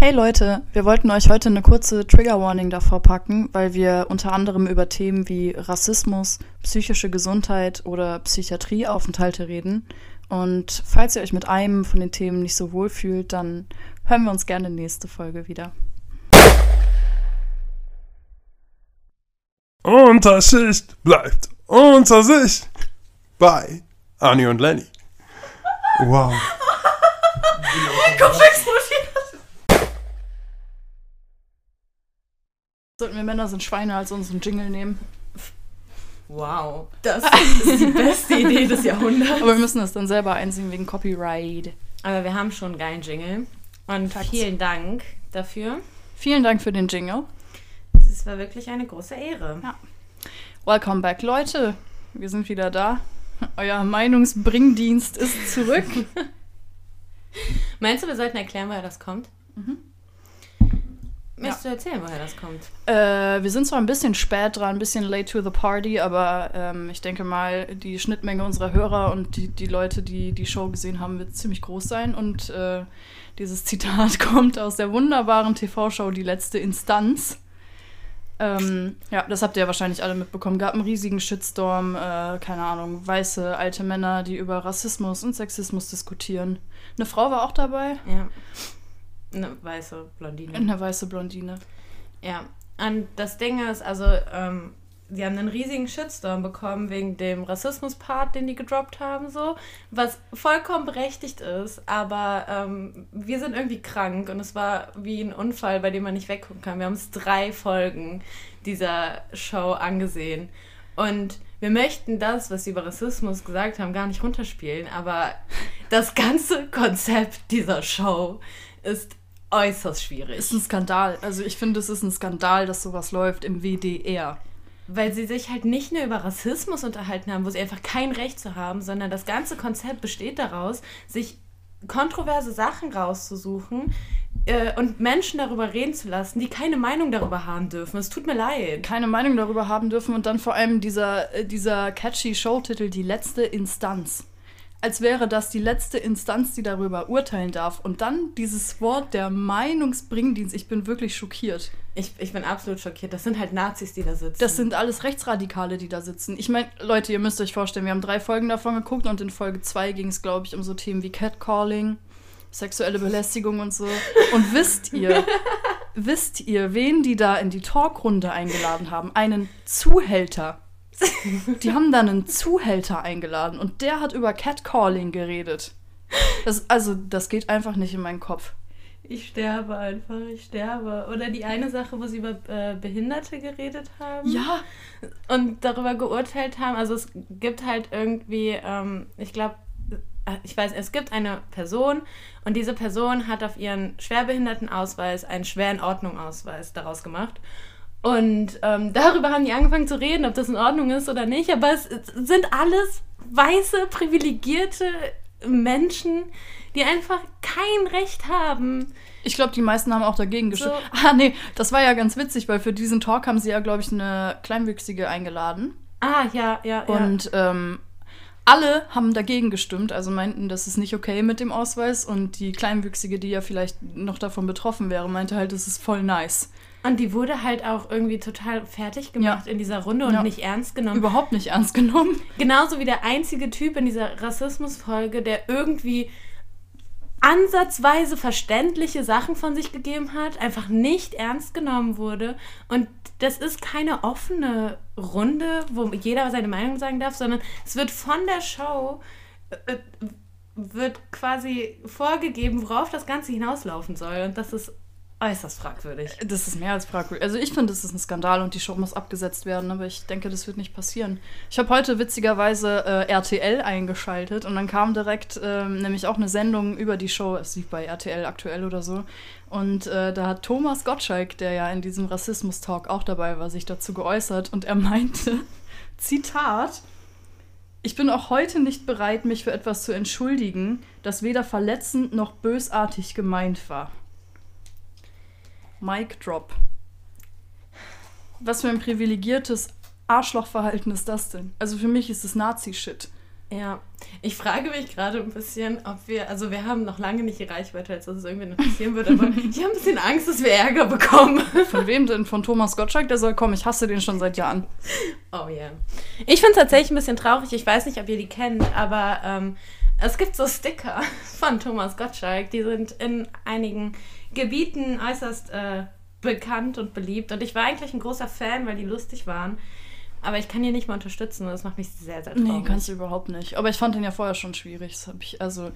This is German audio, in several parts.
Hey Leute, wir wollten euch heute eine kurze Trigger Warning davor packen, weil wir unter anderem über Themen wie Rassismus, psychische Gesundheit oder Psychiatrieaufenthalte reden. Und falls ihr euch mit einem von den Themen nicht so wohl fühlt, dann hören wir uns gerne nächste Folge wieder. Unterschicht bleibt unter sich bei Anni und Lenny. Wow. Sollten wir Männer sind Schweine als unseren Jingle nehmen. Wow, das ist die beste Idee des Jahrhunderts. Aber wir müssen das dann selber einsingen wegen Copyright. Aber wir haben schon einen geilen Jingle. Und Takt. vielen Dank dafür. Vielen Dank für den Jingle. Das war wirklich eine große Ehre. Ja. Welcome back, Leute. Wir sind wieder da. Euer Meinungsbringdienst ist zurück. Meinst du, wir sollten erklären, woher das kommt? Mhm. Möchtest du erzählen, woher das kommt? Äh, wir sind zwar ein bisschen spät dran, ein bisschen late to the party, aber ähm, ich denke mal, die Schnittmenge unserer Hörer und die, die Leute, die die Show gesehen haben, wird ziemlich groß sein. Und äh, dieses Zitat kommt aus der wunderbaren TV-Show Die letzte Instanz. Ähm, ja, das habt ihr ja wahrscheinlich alle mitbekommen. Gab einen riesigen Shitstorm, äh, keine Ahnung, weiße alte Männer, die über Rassismus und Sexismus diskutieren. Eine Frau war auch dabei, Ja. Eine weiße Blondine. eine weiße Blondine. Ja, und das Ding ist, also, ähm, die haben einen riesigen Shitstorm bekommen wegen dem Rassismus-Part, den die gedroppt haben, so, was vollkommen berechtigt ist, aber ähm, wir sind irgendwie krank und es war wie ein Unfall, bei dem man nicht weggucken kann. Wir haben uns drei Folgen dieser Show angesehen und wir möchten das, was sie über Rassismus gesagt haben, gar nicht runterspielen, aber das ganze Konzept dieser Show ist äußerst schwierig. Ist ein Skandal. Also ich finde, es ist ein Skandal, dass sowas läuft im WDR. Weil sie sich halt nicht nur über Rassismus unterhalten haben, wo sie einfach kein Recht zu haben, sondern das ganze Konzept besteht daraus, sich kontroverse Sachen rauszusuchen äh, und Menschen darüber reden zu lassen, die keine Meinung darüber haben dürfen. Es tut mir leid. Keine Meinung darüber haben dürfen und dann vor allem dieser, äh, dieser catchy Showtitel Die letzte Instanz. Als wäre das die letzte Instanz, die darüber urteilen darf. Und dann dieses Wort der Meinungsbringdienst. Ich bin wirklich schockiert. Ich, ich bin absolut schockiert. Das sind halt Nazis, die da sitzen. Das sind alles Rechtsradikale, die da sitzen. Ich meine, Leute, ihr müsst euch vorstellen, wir haben drei Folgen davon geguckt und in Folge zwei ging es, glaube ich, um so Themen wie Catcalling, sexuelle Belästigung und so. Und wisst ihr, wisst ihr, wen die da in die Talkrunde eingeladen haben? Einen Zuhälter. Die haben da einen Zuhälter eingeladen und der hat über Catcalling geredet. Das, also, das geht einfach nicht in meinen Kopf. Ich sterbe einfach, ich sterbe. Oder die eine Sache, wo sie über äh, Behinderte geredet haben. Ja, und darüber geurteilt haben. Also es gibt halt irgendwie, ähm, ich glaube, ich weiß, es gibt eine Person und diese Person hat auf ihren Schwerbehindertenausweis einen schweren Ordnung-Ausweis daraus gemacht. Und ähm, darüber haben die angefangen zu reden, ob das in Ordnung ist oder nicht. Aber es sind alles weiße, privilegierte Menschen, die einfach kein Recht haben. Ich glaube, die meisten haben auch dagegen gestimmt. So. Ah, nee, das war ja ganz witzig, weil für diesen Talk haben sie ja, glaube ich, eine Kleinwüchsige eingeladen. Ah, ja, ja, ja. Und ähm, alle haben dagegen gestimmt, also meinten, das ist nicht okay mit dem Ausweis. Und die Kleinwüchsige, die ja vielleicht noch davon betroffen wäre, meinte halt, das ist voll nice. Und die wurde halt auch irgendwie total fertig gemacht Ja. in dieser Runde und Ja. nicht ernst genommen. Überhaupt nicht ernst genommen. Genauso wie der einzige Typ in dieser Rassismusfolge, der irgendwie ansatzweise verständliche Sachen von sich gegeben hat, einfach nicht ernst genommen wurde. Und das ist keine offene Runde, wo jeder seine Meinung sagen darf, sondern es wird von der Show äh, äh, wird quasi vorgegeben, worauf das Ganze hinauslaufen soll. Und das ist äußerst fragwürdig. Das ist mehr als fragwürdig. Also ich finde, das ist ein Skandal und die Show muss abgesetzt werden, aber ich denke, das wird nicht passieren. Ich habe heute witzigerweise äh, RTL eingeschaltet und dann kam direkt ähm, nämlich auch eine Sendung über die Show, es lief bei RTL aktuell oder so. Und äh, da hat Thomas Gottschalk, der ja in diesem Rassismus-Talk auch dabei war, sich dazu geäußert und er meinte, Zitat, ich bin auch heute nicht bereit, mich für etwas zu entschuldigen, das weder verletzend noch bösartig gemeint war. Mic drop. Was für ein privilegiertes Arschlochverhalten ist das denn? Also für mich ist es Nazi-Shit. Ja, ich frage mich gerade ein bisschen, ob wir, also wir haben noch lange nicht die Reichweite, als dass es irgendwie noch passieren wird, aber ich habe ein bisschen Angst, dass wir Ärger bekommen. Von wem denn? Von Thomas Gottschalk? Der soll kommen. Ich hasse den schon seit Jahren. Oh ja. Yeah. Ich finde es tatsächlich ein bisschen traurig. Ich weiß nicht, ob ihr die kennt, aber ähm, es gibt so Sticker von Thomas Gottschalk. Die sind in einigen Gebieten äußerst äh, bekannt und beliebt. Und ich war eigentlich ein großer Fan, weil die lustig waren. Aber ich kann ihn nicht mal unterstützen das macht mich sehr, sehr traurig. Nee, kannst du überhaupt nicht. Aber ich fand ihn ja vorher schon schwierig. Das hab ich, also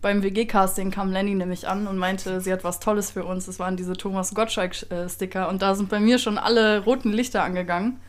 beim WG-Casting kam Lenny nämlich an und meinte, sie hat was Tolles für uns. Das waren diese Thomas Gottschalk-Sticker. Und da sind bei mir schon alle roten Lichter angegangen.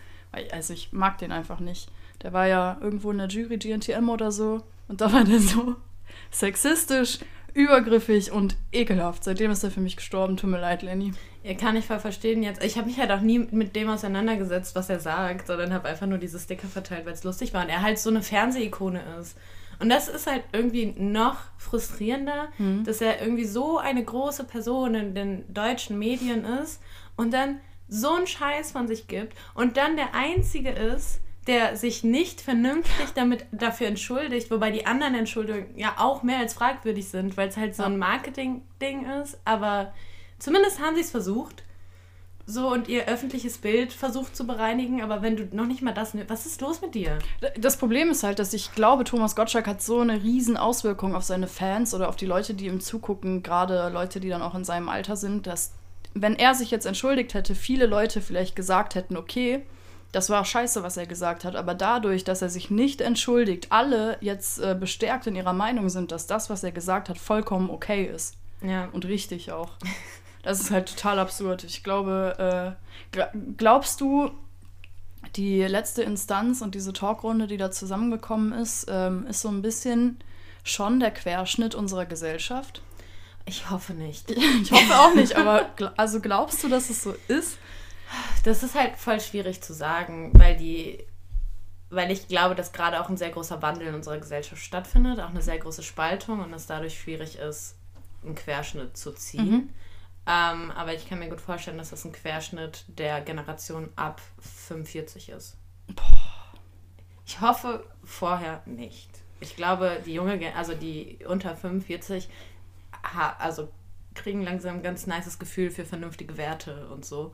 Also ich mag den einfach nicht. Der war ja irgendwo in der Jury GNTM oder so. Und da war der so sexistisch, übergriffig und ekelhaft. Seitdem ist er für mich gestorben. Tut mir leid, Lenny. Ja, kann ich voll verstehen jetzt. Ich habe mich halt auch nie mit dem auseinandergesetzt, was er sagt, sondern habe einfach nur diese Sticker verteilt, weil es lustig war und er halt so eine Fernsehikone ist. Und das ist halt irgendwie noch frustrierender, mhm. dass er irgendwie so eine große Person in den deutschen Medien ist und dann so einen Scheiß von sich gibt und dann der Einzige ist, der sich nicht vernünftig damit dafür entschuldigt, wobei die anderen Entschuldigungen ja auch mehr als fragwürdig sind, weil es halt so ein Marketing-Ding ist, aber Zumindest haben sie es versucht. So und ihr öffentliches Bild versucht zu bereinigen, aber wenn du noch nicht mal das. Was ist los mit dir? Das Problem ist halt, dass ich glaube, Thomas Gottschalk hat so eine riesen Auswirkung auf seine Fans oder auf die Leute, die ihm zugucken, gerade Leute, die dann auch in seinem Alter sind, dass, wenn er sich jetzt entschuldigt hätte, viele Leute vielleicht gesagt hätten, okay, das war scheiße, was er gesagt hat, aber dadurch, dass er sich nicht entschuldigt, alle jetzt äh, bestärkt in ihrer Meinung sind, dass das, was er gesagt hat, vollkommen okay ist. Ja. Und richtig auch. Das ist halt total absurd. Ich glaube, äh, glaubst du, die letzte Instanz und diese Talkrunde, die da zusammengekommen ist, ähm, ist so ein bisschen schon der Querschnitt unserer Gesellschaft? Ich hoffe nicht. Ich hoffe auch nicht, aber gl also glaubst du, dass es so ist? Das ist halt voll schwierig zu sagen, weil die, weil ich glaube, dass gerade auch ein sehr großer Wandel in unserer Gesellschaft stattfindet, auch eine sehr große Spaltung und es dadurch schwierig ist, einen Querschnitt zu ziehen. Mhm. Ähm, aber ich kann mir gut vorstellen, dass das ein Querschnitt der Generation ab 45 ist. Ich hoffe vorher nicht. Ich glaube, die junge, also die unter 45, also kriegen langsam ein ganz nices Gefühl für vernünftige Werte und so.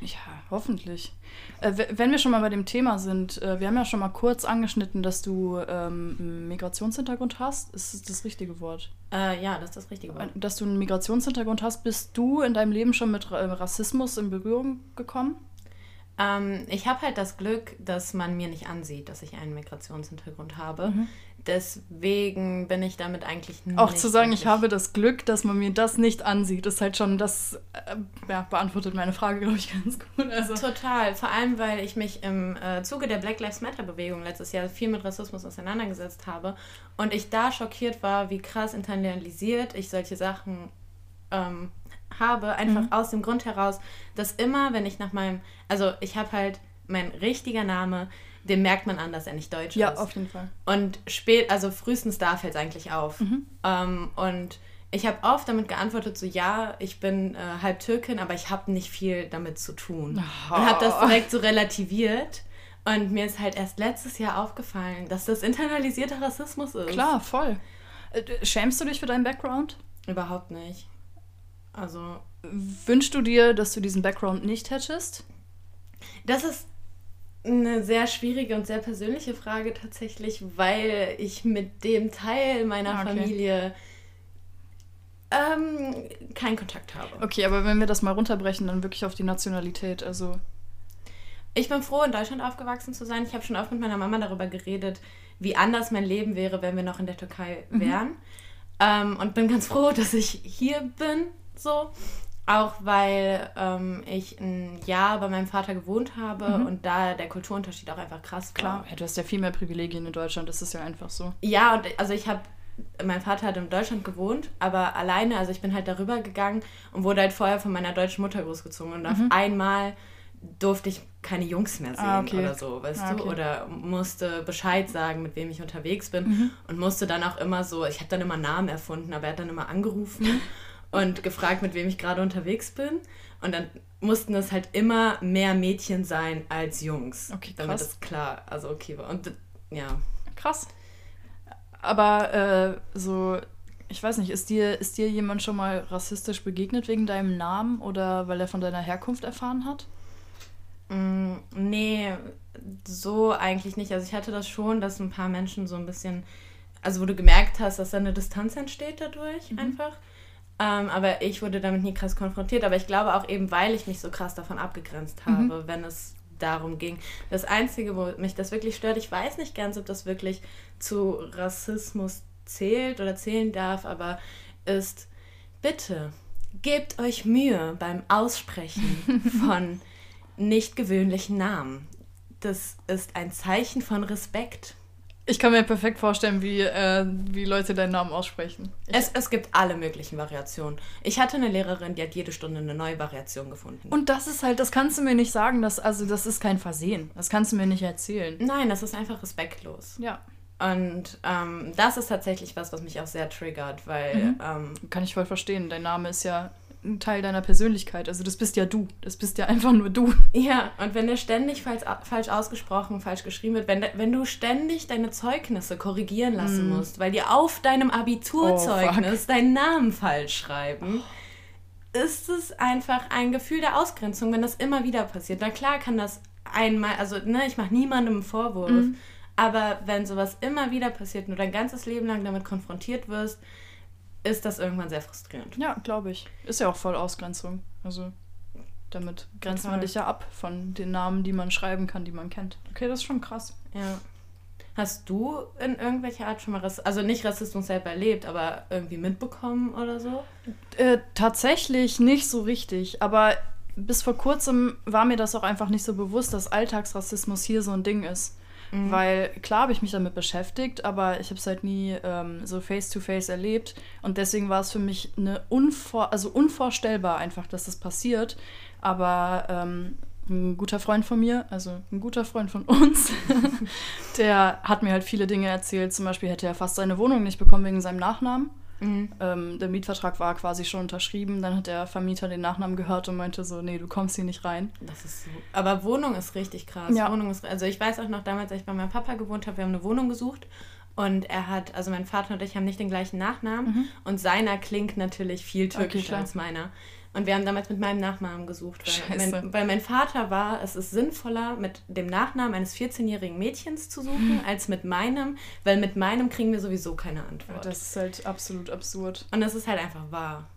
Ja, hoffentlich. Äh, wenn wir schon mal bei dem Thema sind, äh, wir haben ja schon mal kurz angeschnitten, dass du ähm, einen Migrationshintergrund hast. Ist das das richtige Wort? Äh, ja, das ist das richtige Wort. Dass du einen Migrationshintergrund hast, bist du in deinem Leben schon mit Rassismus in Berührung gekommen? Ähm, ich habe halt das Glück, dass man mir nicht ansieht, dass ich einen Migrationshintergrund habe. Mhm deswegen bin ich damit eigentlich nicht. Auch zu sagen, ich habe das Glück, dass man mir das nicht ansieht, ist halt schon, das äh, ja, beantwortet meine Frage, glaube ich, ganz gut. Also. Total. Vor allem, weil ich mich im äh, Zuge der Black Lives Matter-Bewegung letztes Jahr viel mit Rassismus auseinandergesetzt habe und ich da schockiert war, wie krass internalisiert ich solche Sachen ähm, habe, einfach mhm. aus dem Grund heraus, dass immer, wenn ich nach meinem, also ich habe halt mein richtiger Name dem merkt man an, dass er nicht deutsch ja, ist. Ja, auf jeden Fall. Und spät, also frühestens da fällt es eigentlich auf. Mhm. Ähm, und ich habe oft damit geantwortet, so ja, ich bin äh, halb Türkin, aber ich habe nicht viel damit zu tun. Oh. Und habe das direkt so relativiert. Und mir ist halt erst letztes Jahr aufgefallen, dass das internalisierter Rassismus ist. Klar, voll. Äh, schämst du dich für deinen Background? Überhaupt nicht. Also. Wünschst du dir, dass du diesen Background nicht hättest? Das ist eine sehr schwierige und sehr persönliche Frage tatsächlich, weil ich mit dem Teil meiner okay. Familie ähm, keinen Kontakt habe. Okay, aber wenn wir das mal runterbrechen, dann wirklich auf die Nationalität, also. Ich bin froh, in Deutschland aufgewachsen zu sein. Ich habe schon oft mit meiner Mama darüber geredet, wie anders mein Leben wäre, wenn wir noch in der Türkei mhm. wären. Mhm. Ähm, und bin ganz froh, dass ich hier bin, so. Auch weil ähm, ich ein Jahr bei meinem Vater gewohnt habe mhm. und da der Kulturunterschied auch einfach krass war. Klar, ja, du hast ja viel mehr Privilegien in Deutschland, das ist ja einfach so. Ja, und also ich habe, mein Vater hat in Deutschland gewohnt, aber alleine, also ich bin halt darüber gegangen und wurde halt vorher von meiner deutschen Mutter großgezogen und mhm. auf einmal durfte ich keine Jungs mehr ah, sehen ah, okay. oder so, weißt ah, okay. du? Oder musste Bescheid sagen, mit wem ich unterwegs bin mhm. und musste dann auch immer so, ich habe dann immer Namen erfunden, aber er hat dann immer angerufen und gefragt, mit wem ich gerade unterwegs bin. Und dann mussten es halt immer mehr Mädchen sein als Jungs. Okay, krass. Damit es klar, also okay war. Und ja. Krass. Aber äh, so, ich weiß nicht, ist dir, ist dir jemand schon mal rassistisch begegnet wegen deinem Namen oder weil er von deiner Herkunft erfahren hat? Mm, nee, so eigentlich nicht. Also ich hatte das schon, dass ein paar Menschen so ein bisschen, also wo du gemerkt hast, dass da eine Distanz entsteht dadurch Mhm. einfach. Ähm, aber ich wurde damit nie krass konfrontiert. Aber ich glaube auch eben, weil ich mich so krass davon abgegrenzt Mhm. habe, wenn es darum ging. Das Einzige, wo mich das wirklich stört, ich weiß nicht ganz, ob das wirklich zu Rassismus zählt oder zählen darf, aber ist, bitte, gebt euch Mühe beim Aussprechen von nicht gewöhnlichen Namen. Das ist ein Zeichen von Respekt. Ich kann mir perfekt vorstellen, wie, äh, wie Leute deinen Namen aussprechen. Es, es gibt alle möglichen Variationen. Ich hatte eine Lehrerin, die hat jede Stunde eine neue Variation gefunden. und das ist halt, das kannst du mir nicht sagen, dass, also das ist kein Versehen. Das kannst du mir nicht erzählen. Nein, das ist einfach respektlos. Ja, Und ähm, das ist tatsächlich was, was mich auch sehr triggert, weil ähm, kann ich voll verstehen. Dein Name ist ja ein Teil deiner Persönlichkeit. Also das bist ja du. Das bist ja einfach nur du. Ja, und wenn der ständig falsch, falsch ausgesprochen, falsch geschrieben wird, wenn, wenn du ständig deine Zeugnisse korrigieren lassen musst, weil die auf deinem Abiturzeugnis deinen Namen falsch schreiben, ist es einfach ein Gefühl der Ausgrenzung, wenn das immer wieder passiert. Na klar kann das einmal, also ne, ich mache niemandem einen Vorwurf, aber wenn sowas immer wieder passiert und du dein ganzes Leben lang damit konfrontiert wirst, ist das irgendwann sehr frustrierend. Ja, glaube ich. Ist ja auch voll Ausgrenzung. Also damit grenzt man Total. dich ja ab von den Namen, die man schreiben kann, die man kennt. Okay, das ist schon krass. Ja. Hast du in irgendwelcher Art schon mal Rass also nicht Rassismus selber erlebt, aber irgendwie mitbekommen oder so? Äh, tatsächlich nicht so richtig, aber bis vor kurzem war mir das auch einfach nicht so bewusst, dass Alltagsrassismus hier so ein Ding ist. Weil klar habe ich mich damit beschäftigt, aber ich habe es halt nie ähm, so face-to-face erlebt. Und deswegen war es für mich eine unvor also unvorstellbar einfach, dass das passiert. Aber ähm, ein guter Freund von mir, also ein guter Freund von uns, der hat mir halt viele Dinge erzählt. Zum Beispiel hätte er fast seine Wohnung nicht bekommen wegen seinem Nachnamen. Ähm, der Mietvertrag war quasi schon unterschrieben. Dann hat der Vermieter den Nachnamen gehört und meinte so, nee, du kommst hier nicht rein. Das ist so. Aber Wohnung ist richtig krass. Ja. Wohnung ist, also ich weiß auch noch damals, als ich bei meinem Papa gewohnt habe, wir haben eine Wohnung gesucht und er hat, also mein Vater und ich haben nicht den gleichen Nachnamen und seiner klingt natürlich viel türkischer klar. als meiner. Und wir haben damals mit meinem Nachnamen gesucht, weil mein, weil mein Vater war, es ist sinnvoller, mit dem Nachnamen eines 14-jährigen Mädchens zu suchen, als mit meinem, weil mit meinem kriegen wir sowieso keine Antwort. Das ist halt absolut absurd. und das ist halt einfach wahr.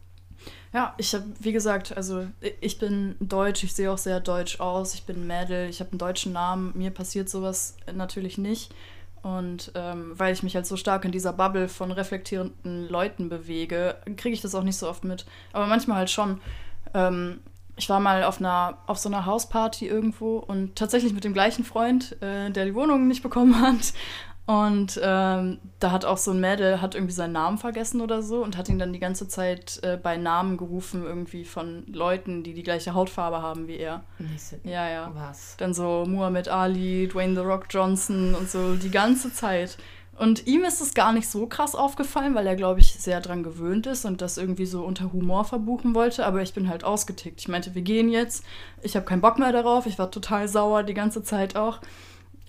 Ja, ich habe, wie gesagt, also ich bin deutsch, ich sehe auch sehr deutsch aus, ich bin Mädel, ich habe einen deutschen Namen, mir passiert sowas natürlich nicht. Und ähm, weil ich mich halt so stark in dieser Bubble von reflektierenden Leuten bewege, kriege ich das auch nicht so oft mit. Aber manchmal halt schon. Ähm, ich war mal auf einer auf so einer Hausparty irgendwo und tatsächlich mit dem gleichen Freund, äh, der die Wohnung nicht bekommen hat. Und ähm, da hat auch so ein Mädel, hat irgendwie seinen Namen vergessen oder so und hat ihn dann die ganze Zeit äh, bei Namen gerufen, irgendwie von Leuten, die die gleiche Hautfarbe haben wie er. Ja, ja. Was? Dann so Muhammad Ali, Dwayne The Rock Johnson und so die ganze Zeit. Und ihm ist es gar nicht so krass aufgefallen, weil er, glaube ich, sehr dran gewöhnt ist und das irgendwie so unter Humor verbuchen wollte. Aber ich bin halt ausgetickt. Ich meinte, wir gehen jetzt. Ich habe keinen Bock mehr darauf. Ich war total sauer die ganze Zeit auch.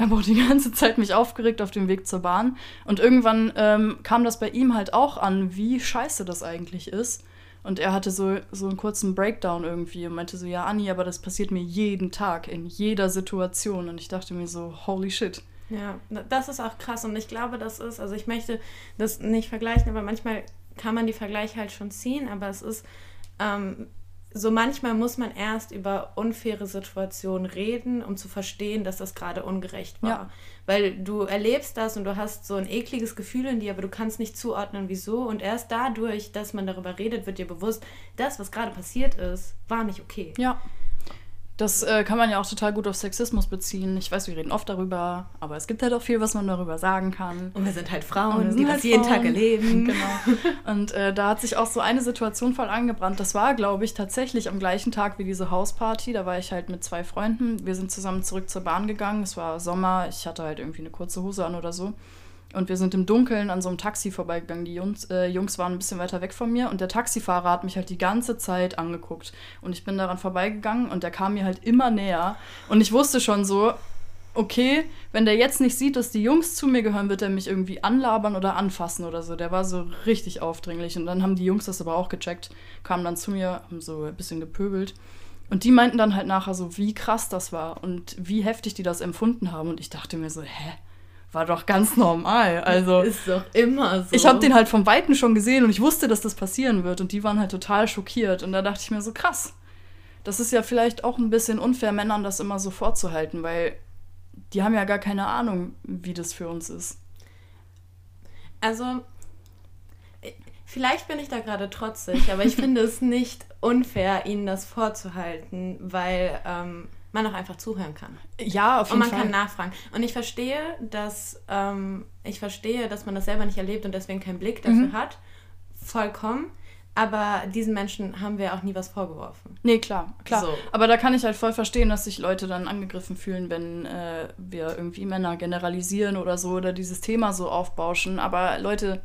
Habe auch die ganze Zeit mich aufgeregt auf dem Weg zur Bahn. Und irgendwann ähm, kam das bei ihm halt auch an, wie scheiße das eigentlich ist. Und er hatte so, so einen kurzen Breakdown irgendwie und meinte so, ja, Anni, aber das passiert mir jeden Tag, in jeder Situation. Und ich dachte mir so, holy shit. Ja, das ist auch krass und ich glaube, das ist, also ich möchte das nicht vergleichen, aber manchmal kann man die Vergleiche halt schon ziehen, aber es ist ähm, so manchmal muss man erst über unfaire Situationen reden, um zu verstehen, dass das gerade ungerecht war. Ja. Weil du erlebst das und du hast so ein ekliges Gefühl in dir, aber du kannst nicht zuordnen, wieso. Und erst dadurch, dass man darüber redet, wird dir bewusst, das, was gerade passiert ist, war nicht okay. Ja. Das äh, kann man ja auch total gut auf Sexismus beziehen. Ich weiß, wir reden oft darüber, aber es gibt halt auch viel, was man darüber sagen kann. Und wir sind halt Frauen, wir die sind das halt jeden Frauen. Tag erleben. Genau. Und äh, da hat sich auch so eine Situation voll angebrannt. Das war, glaube ich, tatsächlich am gleichen Tag wie diese Hausparty. Da war ich halt mit zwei Freunden. Wir sind zusammen zurück zur Bahn gegangen. Es war Sommer. Ich hatte halt irgendwie eine kurze Hose an oder so. Und wir sind im Dunkeln an so einem Taxi vorbeigegangen. Die Jungs, äh, Jungs waren ein bisschen weiter weg von mir und der Taxifahrer hat mich halt die ganze Zeit angeguckt. Und ich bin daran vorbeigegangen und der kam mir halt immer näher. Und ich wusste schon so, okay, wenn der jetzt nicht sieht, dass die Jungs zu mir gehören, wird er mich irgendwie anlabern oder anfassen oder so. Der war so richtig aufdringlich. Und dann haben die Jungs das aber auch gecheckt, kamen dann zu mir, haben so ein bisschen gepöbelt. Und die meinten dann halt nachher so, wie krass das war und wie heftig die das empfunden haben. Und ich dachte mir so, hä? War doch ganz normal. Also Ist doch immer so. ich habe den halt vom Weiten schon gesehen und ich wusste, dass das passieren wird. Und die waren halt total schockiert. Und da dachte ich mir so, krass. Das ist ja vielleicht auch ein bisschen unfair, Männern das immer so vorzuhalten, weil die haben ja gar keine Ahnung, wie das für uns ist. Also, äh, vielleicht bin ich da gerade trotzig, aber ich finde es nicht unfair, ihnen das vorzuhalten, weil ähm, man auch einfach zuhören kann. Ja, auf Und jeden man Fall. kann nachfragen. Und ich verstehe, dass ähm, ich verstehe, dass man das selber nicht erlebt und deswegen keinen Blick dafür Mhm. hat. Vollkommen. Aber diesen Menschen haben wir auch nie was vorgeworfen. Nee, klar, klar. So. Aber da kann ich halt voll verstehen, dass sich Leute dann angegriffen fühlen, wenn äh, wir irgendwie Männer generalisieren oder so oder dieses Thema so aufbauschen. Aber Leute,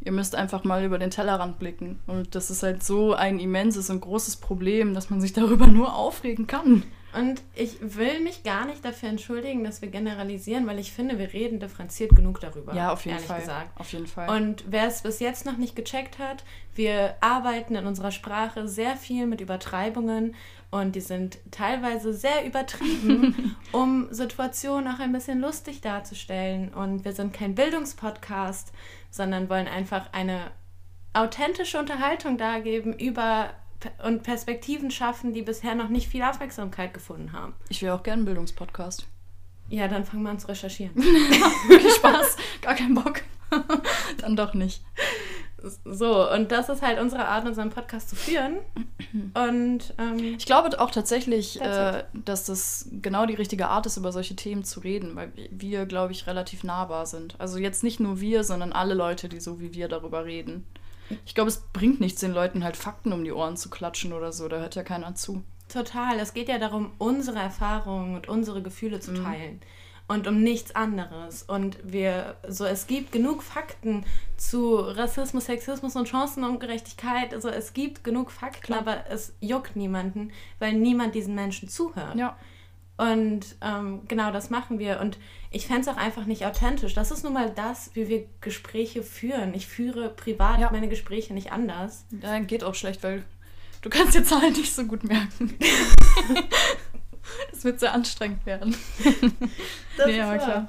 ihr müsst einfach mal über den Tellerrand blicken. Und das ist halt so ein immenses und großes Problem, dass man sich darüber nur aufregen kann. Und ich will mich gar nicht dafür entschuldigen, dass wir generalisieren, weil ich finde, wir reden differenziert genug darüber. Ja, auf jeden ehrlich Fall. Gesagt. Auf jeden Fall. Und wer es bis jetzt noch nicht gecheckt hat, wir arbeiten in unserer Sprache sehr viel mit Übertreibungen und die sind teilweise sehr übertrieben, um Situationen auch ein bisschen lustig darzustellen. Und wir sind kein Bildungspodcast, sondern wollen einfach eine authentische Unterhaltung dargeben über und Perspektiven schaffen, die bisher noch nicht viel Aufmerksamkeit gefunden haben. ich will auch gerne einen Bildungspodcast. Ja, dann fangen wir an zu recherchieren. Wirklich Spaß, gar keinen Bock. dann doch nicht. So, und das ist halt unsere Art, unseren Podcast zu führen. Und ähm, Ich glaube auch tatsächlich, äh, dass das genau die richtige Art ist, über solche Themen zu reden, weil wir, glaube ich, relativ nahbar sind. Also jetzt nicht nur wir, sondern alle Leute, die so wie wir darüber reden. Ich glaube, es bringt nichts, den Leuten halt Fakten um die Ohren zu klatschen oder so. Da hört ja keiner zu. total, es geht ja darum, unsere Erfahrungen und unsere Gefühle zu teilen. Und um nichts anderes. Und wir, so, es gibt genug Fakten zu Rassismus, Sexismus und Chancenungerechtigkeit. Also es gibt genug Fakten, Klar. aber es juckt niemanden, weil niemand diesen Menschen zuhört. Ja. Und ähm, genau das machen wir. Und ich fände es auch einfach nicht authentisch. Das ist nun mal das, wie wir Gespräche führen. Ich führe privat Ja. meine Gespräche nicht anders. Ja, geht auch schlecht, weil du kannst die Zahlen nicht so gut merken. das wird sehr anstrengend werden. Das Nee, wahr. klar.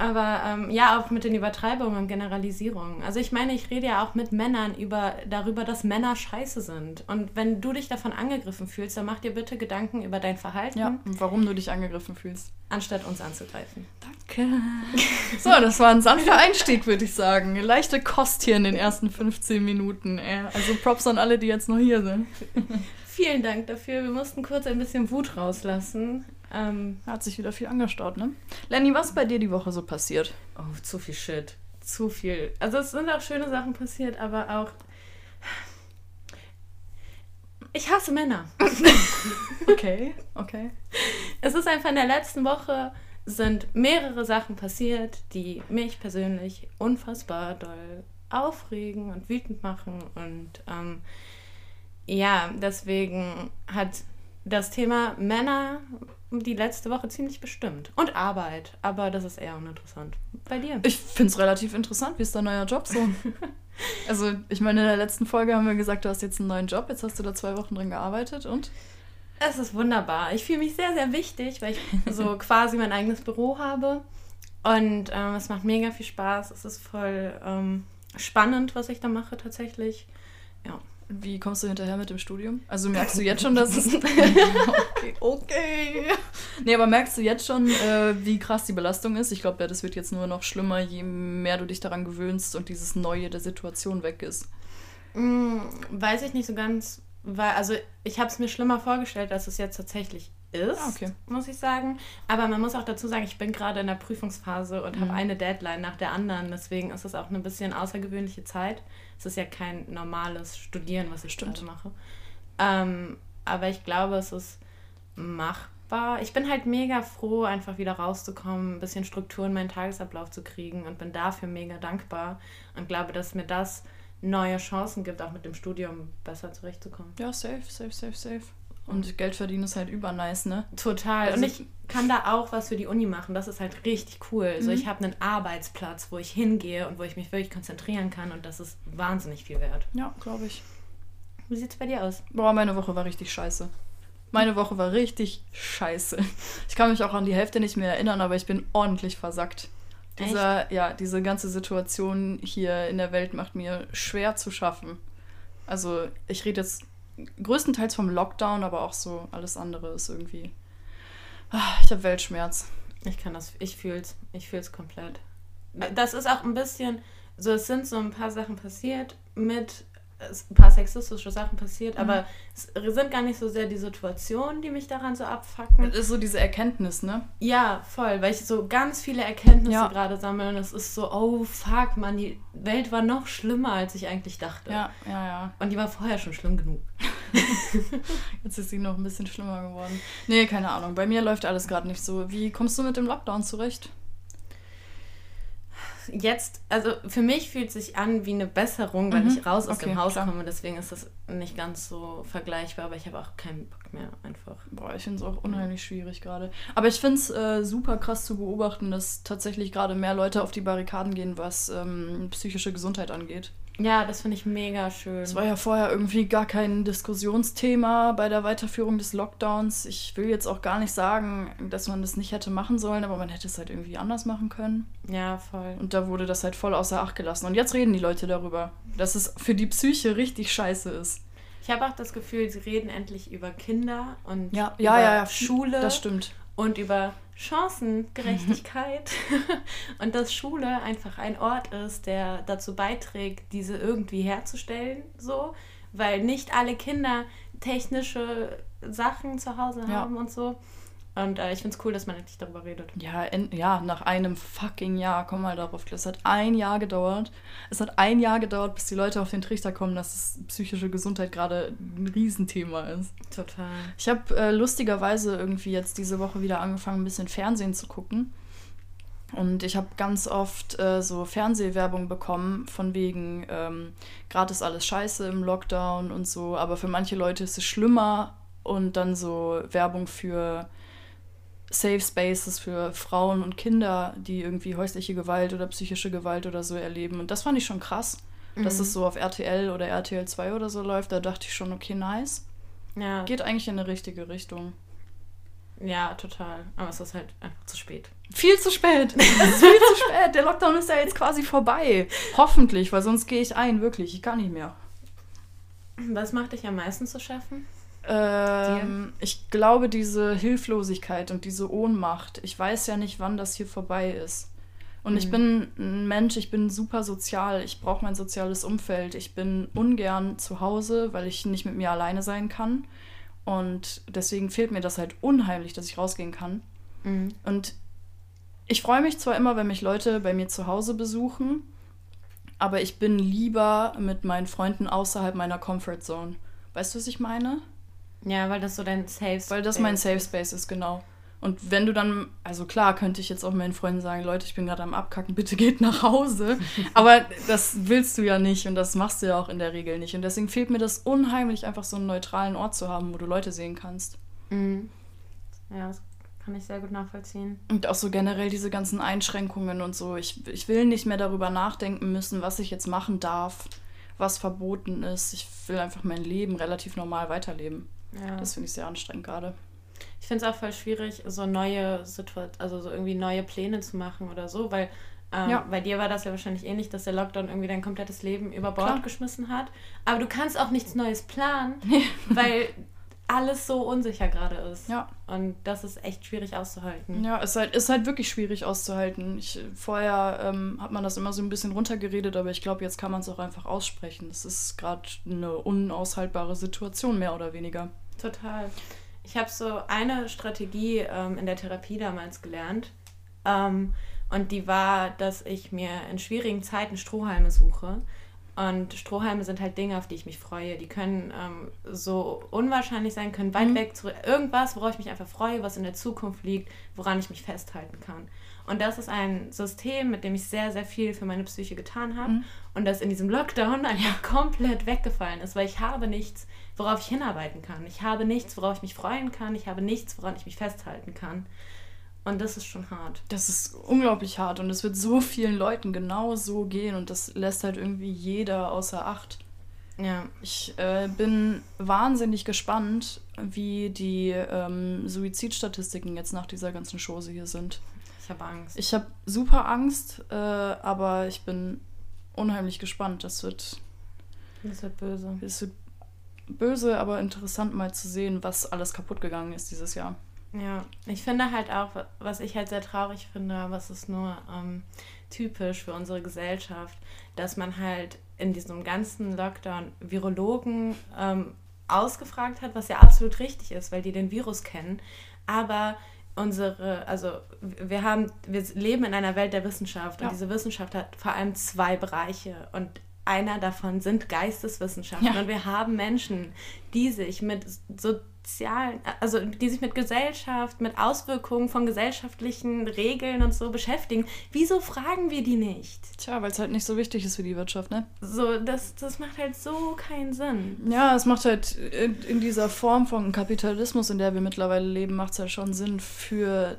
Aber ähm, ja, auch mit den Übertreibungen und Generalisierungen. Also ich meine, ich rede ja auch mit Männern über, darüber, dass Männer scheiße sind. Und wenn du dich davon angegriffen fühlst, dann mach dir bitte Gedanken über dein Verhalten, Ja, und warum du dich angegriffen fühlst. anstatt uns anzugreifen. Danke. So, das war ein sanfter Einstieg, würde ich sagen. Leichte Kost hier in den ersten 15 Minuten. ey. Also Props an alle, die jetzt noch hier sind. Vielen Dank dafür. Wir mussten kurz ein bisschen Wut rauslassen. Ähm, Hat sich wieder viel angestaut, ne? Lenny, was ist bei dir die Woche so passiert? oh, zu viel Shit. Zu viel. Also es sind auch schöne Sachen passiert, aber auch... Ich hasse Männer. Okay, okay. Es ist einfach in der letzten Woche sind mehrere Sachen passiert, die mich persönlich unfassbar doll aufregen und wütend machen. Und ähm, ja, deswegen hat das Thema Männer die letzte Woche ziemlich bestimmt. Und Arbeit, aber das ist eher uninteressant. Bei dir? Ich finde es relativ interessant. Wie ist dein neuer Job so? also, ich meine, in der letzten Folge haben wir gesagt, du hast jetzt einen neuen Job. Jetzt hast du da zwei Wochen drin gearbeitet und? Es ist wunderbar. Ich fühle mich sehr, sehr wichtig, weil ich so quasi mein eigenes Büro habe. Und ähm, es macht mega viel Spaß. Es ist voll ähm, spannend, was ich da mache tatsächlich. Ja. Wie kommst du hinterher mit dem Studium? Also merkst du jetzt schon, dass es. okay, okay. Nee, aber merkst du jetzt schon, äh, wie krass die Belastung ist? Ich glaube, ja, das wird jetzt nur noch schlimmer, je mehr du dich daran gewöhnst und dieses Neue der Situation weg ist. Mm, weiß ich nicht so ganz, weil, also ich habe es mir schlimmer vorgestellt, als es jetzt tatsächlich ist, Ah, okay. muss ich sagen. Aber man muss auch dazu sagen, ich bin gerade in der Prüfungsphase und habe Mhm. eine Deadline nach der anderen. Deswegen ist es auch eine bisschen außergewöhnliche Zeit. Es ist ja kein normales Studieren, was ich gerade mache. Ähm, aber ich glaube, es ist machbar. Ich bin halt mega froh, einfach wieder rauszukommen, ein bisschen Struktur in meinen Tagesablauf zu kriegen und bin dafür mega dankbar und glaube, dass mir das neue Chancen gibt, auch mit dem Studium besser zurechtzukommen. Ja, safe, safe, safe, safe. Und Geld verdienen ist halt übernice, ne? Total. Also- und ich kann da auch was für die Uni machen. Das ist halt richtig cool. So, Mhm. ich habe einen Arbeitsplatz, wo ich hingehe und wo ich mich wirklich konzentrieren kann und das ist wahnsinnig viel wert. Ja, glaube ich. Wie sieht's bei dir aus? Boah, meine Woche war richtig scheiße. Meine Woche war richtig scheiße. Ich kann mich auch an die Hälfte nicht mehr erinnern, aber ich bin ordentlich versackt. Dieser, ja, diese ganze Situation hier in der Welt macht mir schwer zu schaffen. Also, ich rede jetzt größtenteils vom Lockdown, aber auch so alles andere ist irgendwie. Ah, Ich habe Weltschmerz. Ich kann das, ich fühl's, ich fühl's komplett. Das ist auch ein bisschen, so es sind so ein paar Sachen passiert mit, es- ein paar sexistische Sachen passiert, Mhm. aber es sind gar nicht so sehr die Situationen, die mich daran so abfacken. Das ist so diese Erkenntnis, ne? Ja, voll, weil ich so ganz viele Erkenntnisse Ja. gerade sammle und es ist so, oh fuck, man, die Welt war noch schlimmer, als ich eigentlich dachte. Ja, ja, ja. Und die war vorher schon schlimm genug. Jetzt ist sie noch ein bisschen schlimmer geworden. Nee, keine Ahnung. Bei mir läuft alles gerade nicht so. Wie kommst du mit dem Lockdown zurecht? Jetzt, also für mich fühlt sich an wie eine Besserung, weil Mhm, ich raus aus okay, dem Haus klar. komme. Deswegen ist das nicht ganz so vergleichbar, aber ich habe auch keinen Bock mehr einfach. Boah, ich finde es auch unheimlich schwierig gerade. Aber ich finde es äh, super krass zu beobachten, dass tatsächlich gerade mehr Leute auf die Barrikaden gehen, was ähm, psychische Gesundheit angeht. Ja, das finde ich mega schön. Es war ja vorher irgendwie gar kein Diskussionsthema bei der Weiterführung des Lockdowns. Ich will jetzt auch gar nicht sagen, dass man das nicht hätte machen sollen, aber man hätte es halt irgendwie anders machen können. Ja, voll. Und da wurde das halt voll außer Acht gelassen. Und jetzt reden die Leute darüber, dass es für die Psyche richtig scheiße ist. Ich habe auch das Gefühl, sie reden endlich über Kinder und Ja, über ja, ja, ja. Schule Das stimmt. und über Chancengerechtigkeit und dass Schule einfach ein Ort ist, der dazu beiträgt, diese irgendwie herzustellen, so, weil nicht alle Kinder technische Sachen zu Hause Ja. haben und so. Und äh, ich finde es cool, dass man endlich darüber redet. Ja, en- ja, nach einem fucking Jahr, komm mal darauf. Es hat ein Jahr gedauert. Es hat ein Jahr gedauert, bis die Leute auf den Trichter kommen, dass psychische Gesundheit gerade ein Riesenthema ist. Total. Ich habe äh, lustigerweise irgendwie jetzt diese Woche wieder angefangen, ein bisschen Fernsehen zu gucken. Und ich habe ganz oft äh, so Fernsehwerbung bekommen, von wegen, ähm, gerade ist alles scheiße im Lockdown und so, aber für manche Leute ist es schlimmer. Und dann so Werbung für Safe Spaces für Frauen und Kinder, die irgendwie häusliche Gewalt oder psychische Gewalt oder so erleben. Und das fand ich schon krass, dass Mhm. es so auf RTL oder RTL 2 oder so läuft. Da dachte ich schon, okay, nice. Ja, Geht eigentlich in eine richtige Richtung. ja, total. Aber es ist halt einfach zu spät. Viel zu spät. Es ist viel zu spät. Der Lockdown ist ja jetzt quasi vorbei. Hoffentlich, weil sonst gehe ich ein, wirklich. Ich kann nicht mehr. Was macht dich am meisten zu schaffen? Ähm, ich glaube, diese Hilflosigkeit und diese Ohnmacht. Ich weiß ja nicht, wann das hier vorbei ist. Und ich Mhm. bin ein Mensch, ich bin super sozial. Ich brauche mein soziales Umfeld. Ich bin ungern zu Hause, weil ich nicht mit mir alleine sein kann. Und deswegen fehlt mir das halt unheimlich, dass ich rausgehen kann. Mhm. Und ich freue mich zwar immer, wenn mich Leute bei mir zu Hause besuchen, aber ich bin lieber mit meinen Freunden außerhalb meiner Comfort Zone. Weißt du, was ich meine? Ja, weil das so dein Safe Weil das mein Space Safe. Space ist, genau. Und wenn du dann, also klar, könnte ich jetzt auch meinen Freunden sagen, Leute, ich bin gerade am Abkacken, bitte geht nach Hause. Aber das willst du ja nicht und das machst du ja auch in der Regel nicht. Und deswegen fehlt mir das unheimlich, einfach so einen neutralen Ort zu haben, wo du Leute sehen kannst. Mhm. Ja, das kann ich sehr gut nachvollziehen. Und auch so generell diese ganzen Einschränkungen und so. Ich, ich will nicht mehr darüber nachdenken müssen, was ich jetzt machen darf, was verboten ist. Ich will einfach mein Leben relativ normal weiterleben. Ja. Das finde ich sehr anstrengend gerade. Ich finde es auch voll schwierig, so neue Situationen, also so irgendwie neue Pläne zu machen oder so, weil ähm, Ja. bei dir war das ja wahrscheinlich ähnlich, dass der Lockdown irgendwie dein komplettes Leben über Bord Klar. geschmissen hat. Aber du kannst auch nichts Neues planen, weil alles so unsicher gerade ist. Ja. Und das ist echt schwierig auszuhalten. Ja, es ist halt, ist halt wirklich schwierig auszuhalten. Ich, vorher ähm, hat man das immer so ein bisschen runtergeredet, aber ich glaube, jetzt kann man es auch einfach aussprechen. Es ist gerade eine unaushaltbare Situation, mehr oder weniger. Total. Ich habe so eine Strategie ähm, in der Therapie damals gelernt. Ähm, und die war, dass ich mir in schwierigen Zeiten Strohhalme suche. Und Strohhalme sind halt Dinge, auf die ich mich freue. Die können ähm, so unwahrscheinlich sein, können weit Mhm. weg zurück. Irgendwas, worauf ich mich einfach freue, was in der Zukunft liegt, woran ich mich festhalten kann. Und das ist ein System, mit dem ich sehr, sehr viel für meine Psyche getan habe. Mhm. Und das in diesem Lockdown einfach komplett weggefallen ist, weil ich habe nichts, worauf ich hinarbeiten kann. Ich habe nichts, worauf ich mich freuen kann. Ich habe nichts, woran ich mich festhalten kann. Und das ist schon hart. Das ist unglaublich hart und es wird so vielen Leuten genau so gehen und das lässt halt irgendwie jeder außer Acht. Ja, Ich äh, bin wahnsinnig gespannt, wie die ähm, Suizidstatistiken jetzt nach dieser ganzen Chose hier sind. ich habe Angst. Ich habe super Angst, äh, aber ich bin unheimlich gespannt. Das wird, das wird böse. es wird böse, aber interessant mal zu sehen, was alles kaputt gegangen ist dieses Jahr. Ja, ich finde halt auch, was ich halt sehr traurig finde, was ist nur ähm, typisch für unsere Gesellschaft, dass man halt in diesem ganzen Lockdown Virologen ähm, ausgefragt hat, was ja absolut richtig ist, weil die den Virus kennen. Aber unsere, also wir haben, wir leben in einer Welt der Wissenschaft Ja. und diese Wissenschaft hat vor allem zwei Bereiche und einer davon sind Geisteswissenschaften Ja. und wir haben Menschen, die sich mit sozialen, also die sich mit Gesellschaft, mit Auswirkungen von gesellschaftlichen Regeln und so beschäftigen. Wieso fragen wir die nicht? Tja, weil es halt nicht so wichtig ist für die Wirtschaft, ne? So, das, das macht halt so keinen Sinn. Ja, es macht halt in, in dieser Form von Kapitalismus, in der wir mittlerweile leben, macht es halt schon Sinn für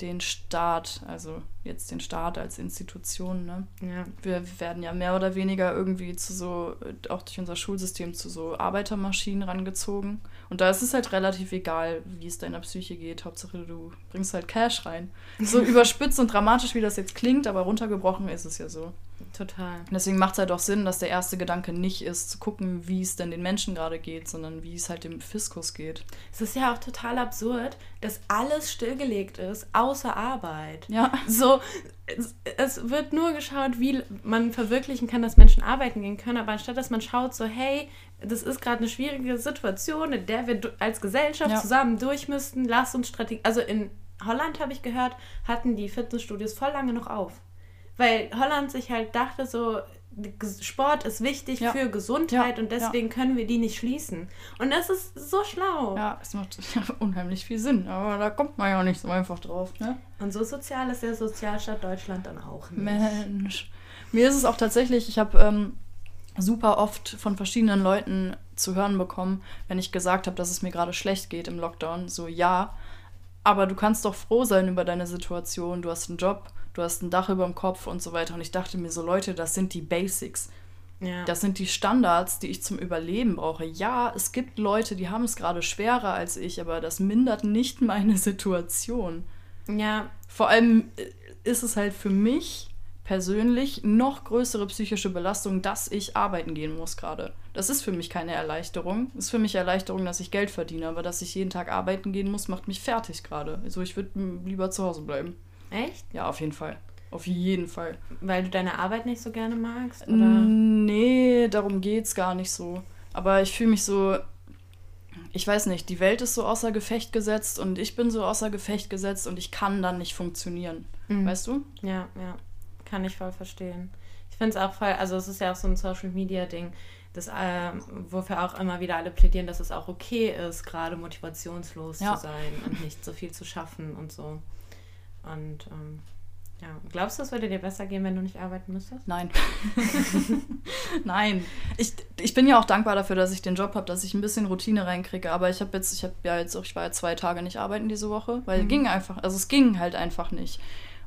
den Staat, also jetzt den Staat als Institution, ne? Ja. Wir werden ja mehr oder weniger irgendwie zu so, auch durch unser Schulsystem, zu so Arbeitermaschinen rangezogen. Und da ist es halt relativ egal, wie es deiner Psyche geht. Hauptsache, du bringst halt Cash rein. So überspitzt und dramatisch, wie das jetzt klingt, aber runtergebrochen ist es ja so. Total. Und Deswegen macht es halt auch Sinn, dass der erste Gedanke nicht ist, zu gucken, wie es denn den Menschen gerade geht, sondern wie es halt dem Fiskus geht. Es ist ja auch total absurd, dass alles stillgelegt ist, außer Arbeit. Ja. So, es, es wird nur geschaut, wie man verwirklichen kann, dass Menschen arbeiten gehen können, aber anstatt dass man schaut, so, hey, das ist gerade eine schwierige Situation, in der wir als Gesellschaft Ja. zusammen durch müssten, lass uns Strategie. Also in Holland habe ich gehört, hatten die Fitnessstudios voll lange noch auf. Weil Holland sich halt dachte, so, Sport ist wichtig Ja. für Gesundheit Ja, und deswegen können wir die nicht schließen. Und das ist so schlau. Ja, es macht unheimlich viel Sinn, aber da kommt man ja auch nicht so einfach drauf, ne? Und so sozial ist der Sozialstaat Deutschland dann auch nicht. Mensch. Mir ist es auch tatsächlich, ich habe ähm, super oft von verschiedenen Leuten zu hören bekommen, wenn ich gesagt habe, dass es mir gerade schlecht geht im Lockdown, so ja, aber du kannst doch froh sein über deine Situation, du hast einen Job, du hast ein Dach über dem Kopf und so weiter. Und ich dachte mir so, Leute, das sind die Basics. Ja. Das sind die Standards, die ich zum Überleben brauche. Ja, es gibt Leute, die haben es gerade schwerer als ich, aber das mindert nicht meine Situation. ja, Vor allem äh, ist es halt für mich persönlich noch größere psychische Belastung, dass ich arbeiten gehen muss gerade. Das ist für mich keine Erleichterung. Es ist für mich Erleichterung, dass ich Geld verdiene, aber dass ich jeden Tag arbeiten gehen muss, macht mich fertig gerade. Also ich würde lieber zu Hause bleiben. Echt? Ja, auf jeden Fall. Auf jeden Fall. Weil du deine Arbeit nicht so gerne magst? Oder? Nee, darum geht's gar nicht so. Aber ich fühle mich so. Ich weiß nicht, die Welt ist so außer Gefecht gesetzt und ich bin so außer Gefecht gesetzt und ich kann dann nicht funktionieren. Mhm. Weißt du? Ja, ja. Kann ich voll verstehen. Ich finde es auch voll, also es ist ja auch so ein Social Media Ding, das, ähm, wofür auch immer wieder alle plädieren, dass es auch okay ist, gerade motivationslos Ja. zu sein und nicht so viel zu schaffen und so. Und ähm, ja, glaubst du, es würde dir besser gehen, wenn du nicht arbeiten müsstest? Nein. Nein. Ich, ich bin ja auch dankbar dafür, dass ich den Job habe, dass ich ein bisschen Routine reinkriege. Aber ich habe jetzt, ich habe ja jetzt auch, ich war ja zwei Tage nicht arbeiten diese Woche, weil Mhm. ging einfach, also es ging halt einfach nicht.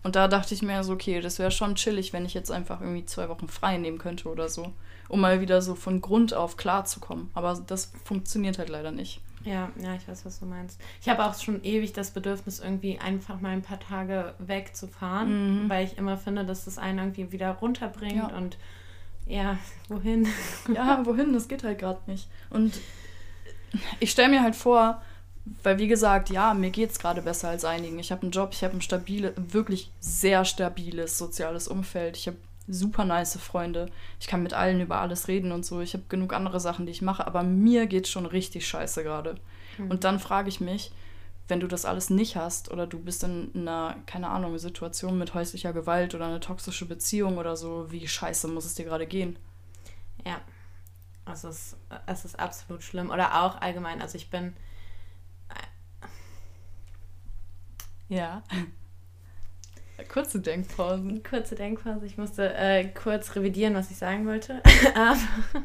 Und da dachte ich mir so, okay, das wäre schon chillig, wenn ich jetzt einfach irgendwie zwei Wochen frei nehmen könnte oder so, um mal wieder so von Grund auf klarzukommen. Aber das funktioniert halt leider nicht. Ja, ja, ich weiß, was du meinst. Ich habe auch schon ewig das Bedürfnis, irgendwie einfach mal ein paar Tage wegzufahren, Mhm. weil ich immer finde, dass das einen irgendwie wieder runterbringt Ja. und ja, wohin? Ja, wohin? Das geht halt gerade nicht. Und ich stelle mir halt vor, weil wie gesagt, ja, mir geht es gerade besser als einigen. Ich habe einen Job, ich habe ein stabiles, wirklich sehr stabiles soziales Umfeld. Ich habe super nice Freunde. Ich kann mit allen über alles reden und so. Ich habe genug andere Sachen, die ich mache, aber mir geht schon richtig scheiße gerade. Und dann frage ich mich, wenn du das alles nicht hast oder du bist in einer, keine Ahnung, Situation mit häuslicher Gewalt oder eine toxische Beziehung oder so, wie scheiße muss es dir gerade gehen? Ja. Es ist, es ist absolut schlimm. Oder auch allgemein, also ich bin. Ja. Kurze Denkpausen. Kurze Denkpause. Ich musste äh, kurz revidieren, was ich sagen wollte. Aber.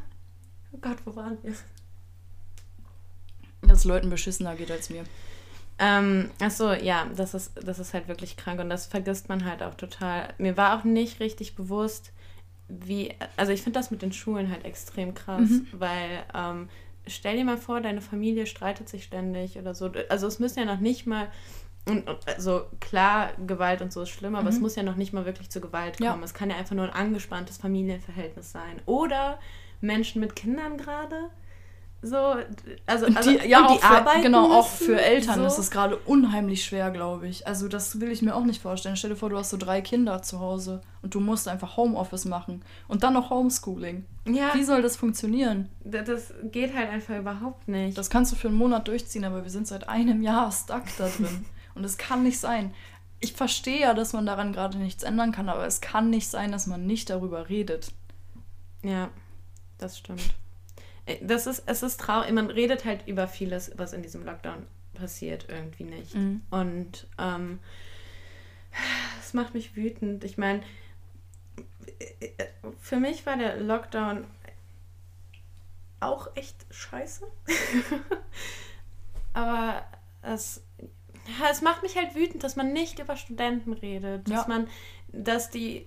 oh Gott, wo waren wir? Dass Leuten beschissener geht als mir. Ähm, achso, ja, das ist, das ist halt wirklich krank und das vergisst man halt auch total. Mir war auch nicht richtig bewusst, wie, also ich finde das mit den Schulen halt extrem krass, Mhm. weil ähm, stell dir mal vor, deine Familie streitet sich ständig oder so. Also es müssen ja noch nicht mal, und, also klar, Gewalt und so ist schlimm, aber es Mhm. muss ja noch nicht mal wirklich zu Gewalt kommen. Ja. Es kann ja einfach nur ein angespanntes Familienverhältnis sein. Oder Menschen mit Kindern gerade. So, also, also die, ja, auch für, genau, auch müssen, für Eltern so. ist es gerade unheimlich schwer, glaube ich. Also das will ich mir auch nicht vorstellen. Stell dir vor, du hast so drei Kinder zu Hause und du musst einfach Homeoffice machen und dann noch Homeschooling. Ja, Wie soll das funktionieren? das geht halt einfach überhaupt nicht. Das kannst du für einen Monat durchziehen, aber wir sind seit einem Jahr stuck da drin. und es kann nicht sein. Ich verstehe ja, dass man daran gerade nichts ändern kann, aber es kann nicht sein, dass man nicht darüber redet. Ja, das stimmt. Äh, Das ist, es ist traurig. Man redet halt über vieles, was in diesem Lockdown passiert, irgendwie nicht. Mhm. Und ähm, es macht mich wütend. Ich meine, für mich war der Lockdown auch echt scheiße. Aber es, ja, es macht mich halt wütend, dass man nicht über Studenten redet. Dass Ja. man, dass die,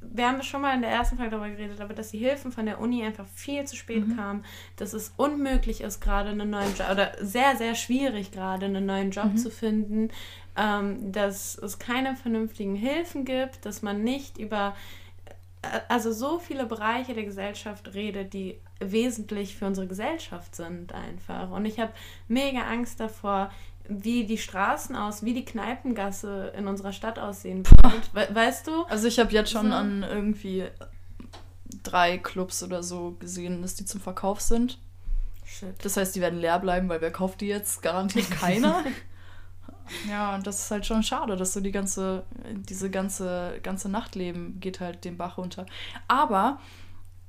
wir haben schon mal in der ersten Folge darüber geredet, aber dass die Hilfen von der Uni einfach viel zu spät Mhm. kamen, dass es unmöglich ist, gerade einen neuen Job, oder sehr, sehr schwierig gerade einen neuen Job Mhm. zu finden, ähm, dass es keine vernünftigen Hilfen gibt, dass man nicht über äh, also so viele Bereiche der Gesellschaft redet, die wesentlich für unsere Gesellschaft sind einfach. Und ich habe mega Angst davor, wie die Straßen aus, wie die Kneipengasse in unserer Stadt aussehen wird. We weißt du? Also ich habe jetzt schon So. an irgendwie drei Clubs oder so gesehen, dass die zum Verkauf sind. Shit. Das heißt, die werden leer bleiben, weil wer kauft die jetzt? Garantiert keiner. ja, und das ist halt schon schade, dass so die ganze, diese ganze, ganze Nachtleben geht halt den Bach runter. Aber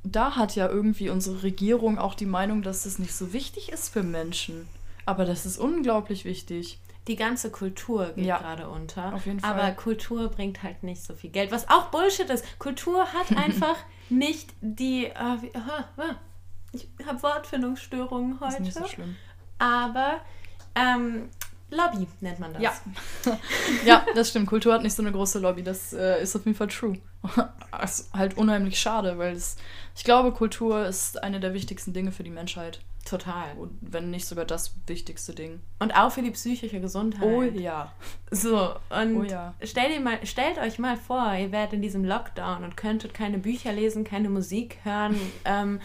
da hat ja irgendwie unsere Regierung auch die Meinung, dass das nicht so wichtig ist für Menschen. Aber das ist unglaublich wichtig. Die ganze Kultur geht Ja, gerade unter. auf jeden Aber Fall. Kultur bringt halt nicht so viel Geld. Was auch Bullshit ist. Kultur hat einfach nicht die. Äh, wie, aha, ah, ich habe Wortfindungsstörungen Das ist heute. nicht so schlimm. aber ähm, Lobby nennt man das. Ja. ja, das stimmt. Kultur hat nicht so eine große Lobby. Das äh, ist auf jeden Fall true. Das ist halt unheimlich schade, weil es, ich glaube, Kultur ist eine der wichtigsten Dinge für die Menschheit. Total. Und wenn nicht sogar das wichtigste Ding. Und auch für die psychische Gesundheit. Oh ja. So, und Oh ja. stell dir mal, stellt euch mal vor, ihr wärt in diesem Lockdown und könntet keine Bücher lesen, keine Musik hören, ähm,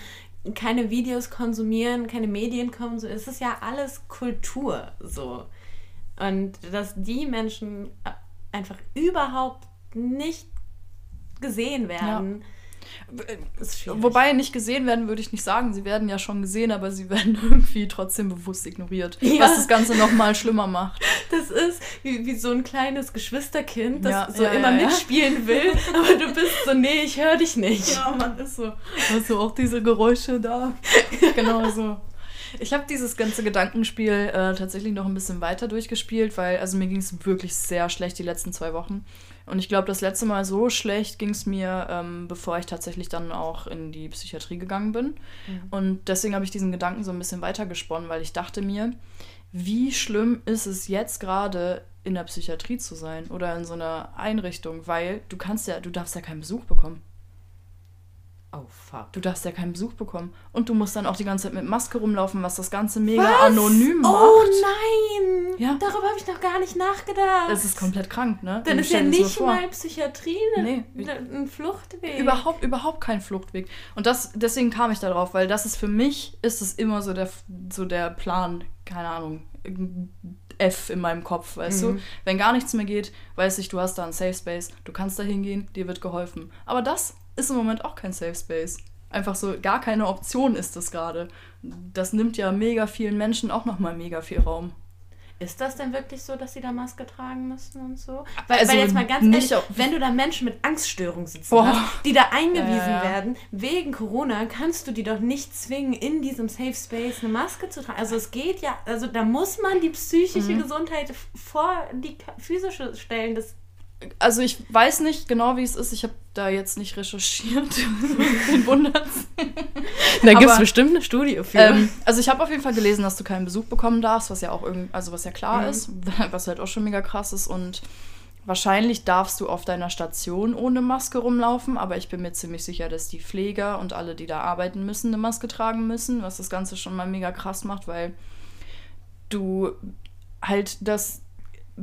keine Videos konsumieren, keine Medien konsumieren. Es ist ja alles Kultur so. Und dass die Menschen einfach überhaupt nicht gesehen werden, schwierig. Wobei nicht gesehen werden, würde ich nicht sagen. Sie werden ja schon gesehen, aber sie werden irgendwie trotzdem bewusst ignoriert. Ja. Was das Ganze nochmal schlimmer macht. Das ist wie, wie so ein kleines Geschwisterkind, das Ja, so ja, immer mitspielen will, aber du bist so, nee, ich höre dich nicht. Ja, man ist so. Hast du auch diese Geräusche da? genau so. Ich habe dieses ganze Gedankenspiel äh, tatsächlich noch ein bisschen weiter durchgespielt, weil also mir ging es wirklich sehr schlecht die letzten zwei Wochen. Und ich glaube, das letzte Mal so schlecht ging es mir, ähm, bevor ich tatsächlich dann auch in die Psychiatrie gegangen bin. Und deswegen habe ich diesen Gedanken so ein bisschen weitergesponnen, weil ich dachte mir, wie schlimm ist es jetzt gerade in der Psychiatrie zu sein oder in so einer Einrichtung, weil du kannst ja, du darfst ja keinen Besuch bekommen. Oh fuck. Du darfst ja keinen Besuch bekommen. Und du musst dann auch die ganze Zeit mit Maske rumlaufen, was das Ganze mega Was? anonym macht. Oh nein! Ja. Darüber habe ich noch gar nicht nachgedacht. Das ist komplett krank, ne? Dann ist ja nicht mal Psychiatrie ne, Nee. ne, ein Fluchtweg. Überhaupt, überhaupt kein Fluchtweg. Und das, deswegen kam ich da drauf, weil das ist für mich, ist es immer so der, so der Plan, keine Ahnung, F in meinem Kopf, weißt Mhm. du? Wenn gar nichts mehr geht, weiß ich, du hast da einen Safe Space, du kannst da hingehen, dir wird geholfen. Aber das ist im Moment auch kein Safe Space. Einfach so, gar keine Option ist das gerade. Das nimmt ja mega vielen Menschen auch nochmal mega viel Raum. ist das denn wirklich so, dass sie da Maske tragen müssen und so? Weil, Also weil jetzt mal ganz ehrlich, wenn du da Menschen mit Angststörungen sitzen Boah. hast, die da eingewiesen Ja, werden, wegen Corona, kannst du die doch nicht zwingen, in diesem Safe Space eine Maske zu tragen. Also es geht ja, also da muss man die psychische Mhm. Gesundheit vor die physische stellen. Das Also ich weiß nicht genau, wie es ist. Ich habe da jetzt nicht recherchiert. Kein Wundert's. da gibt's Aber- bestimmt eine Studie für. Ähm, also ich habe auf jeden Fall gelesen, dass du keinen Besuch bekommen darfst, was ja auch irgend, also was ja klar Mhm. ist, was halt auch schon mega krass ist. Und wahrscheinlich darfst du auf deiner Station ohne Maske rumlaufen, aber ich bin mir ziemlich sicher, dass die Pfleger und alle, die da arbeiten müssen, eine Maske tragen müssen, was das Ganze schon mal mega krass macht, weil du halt das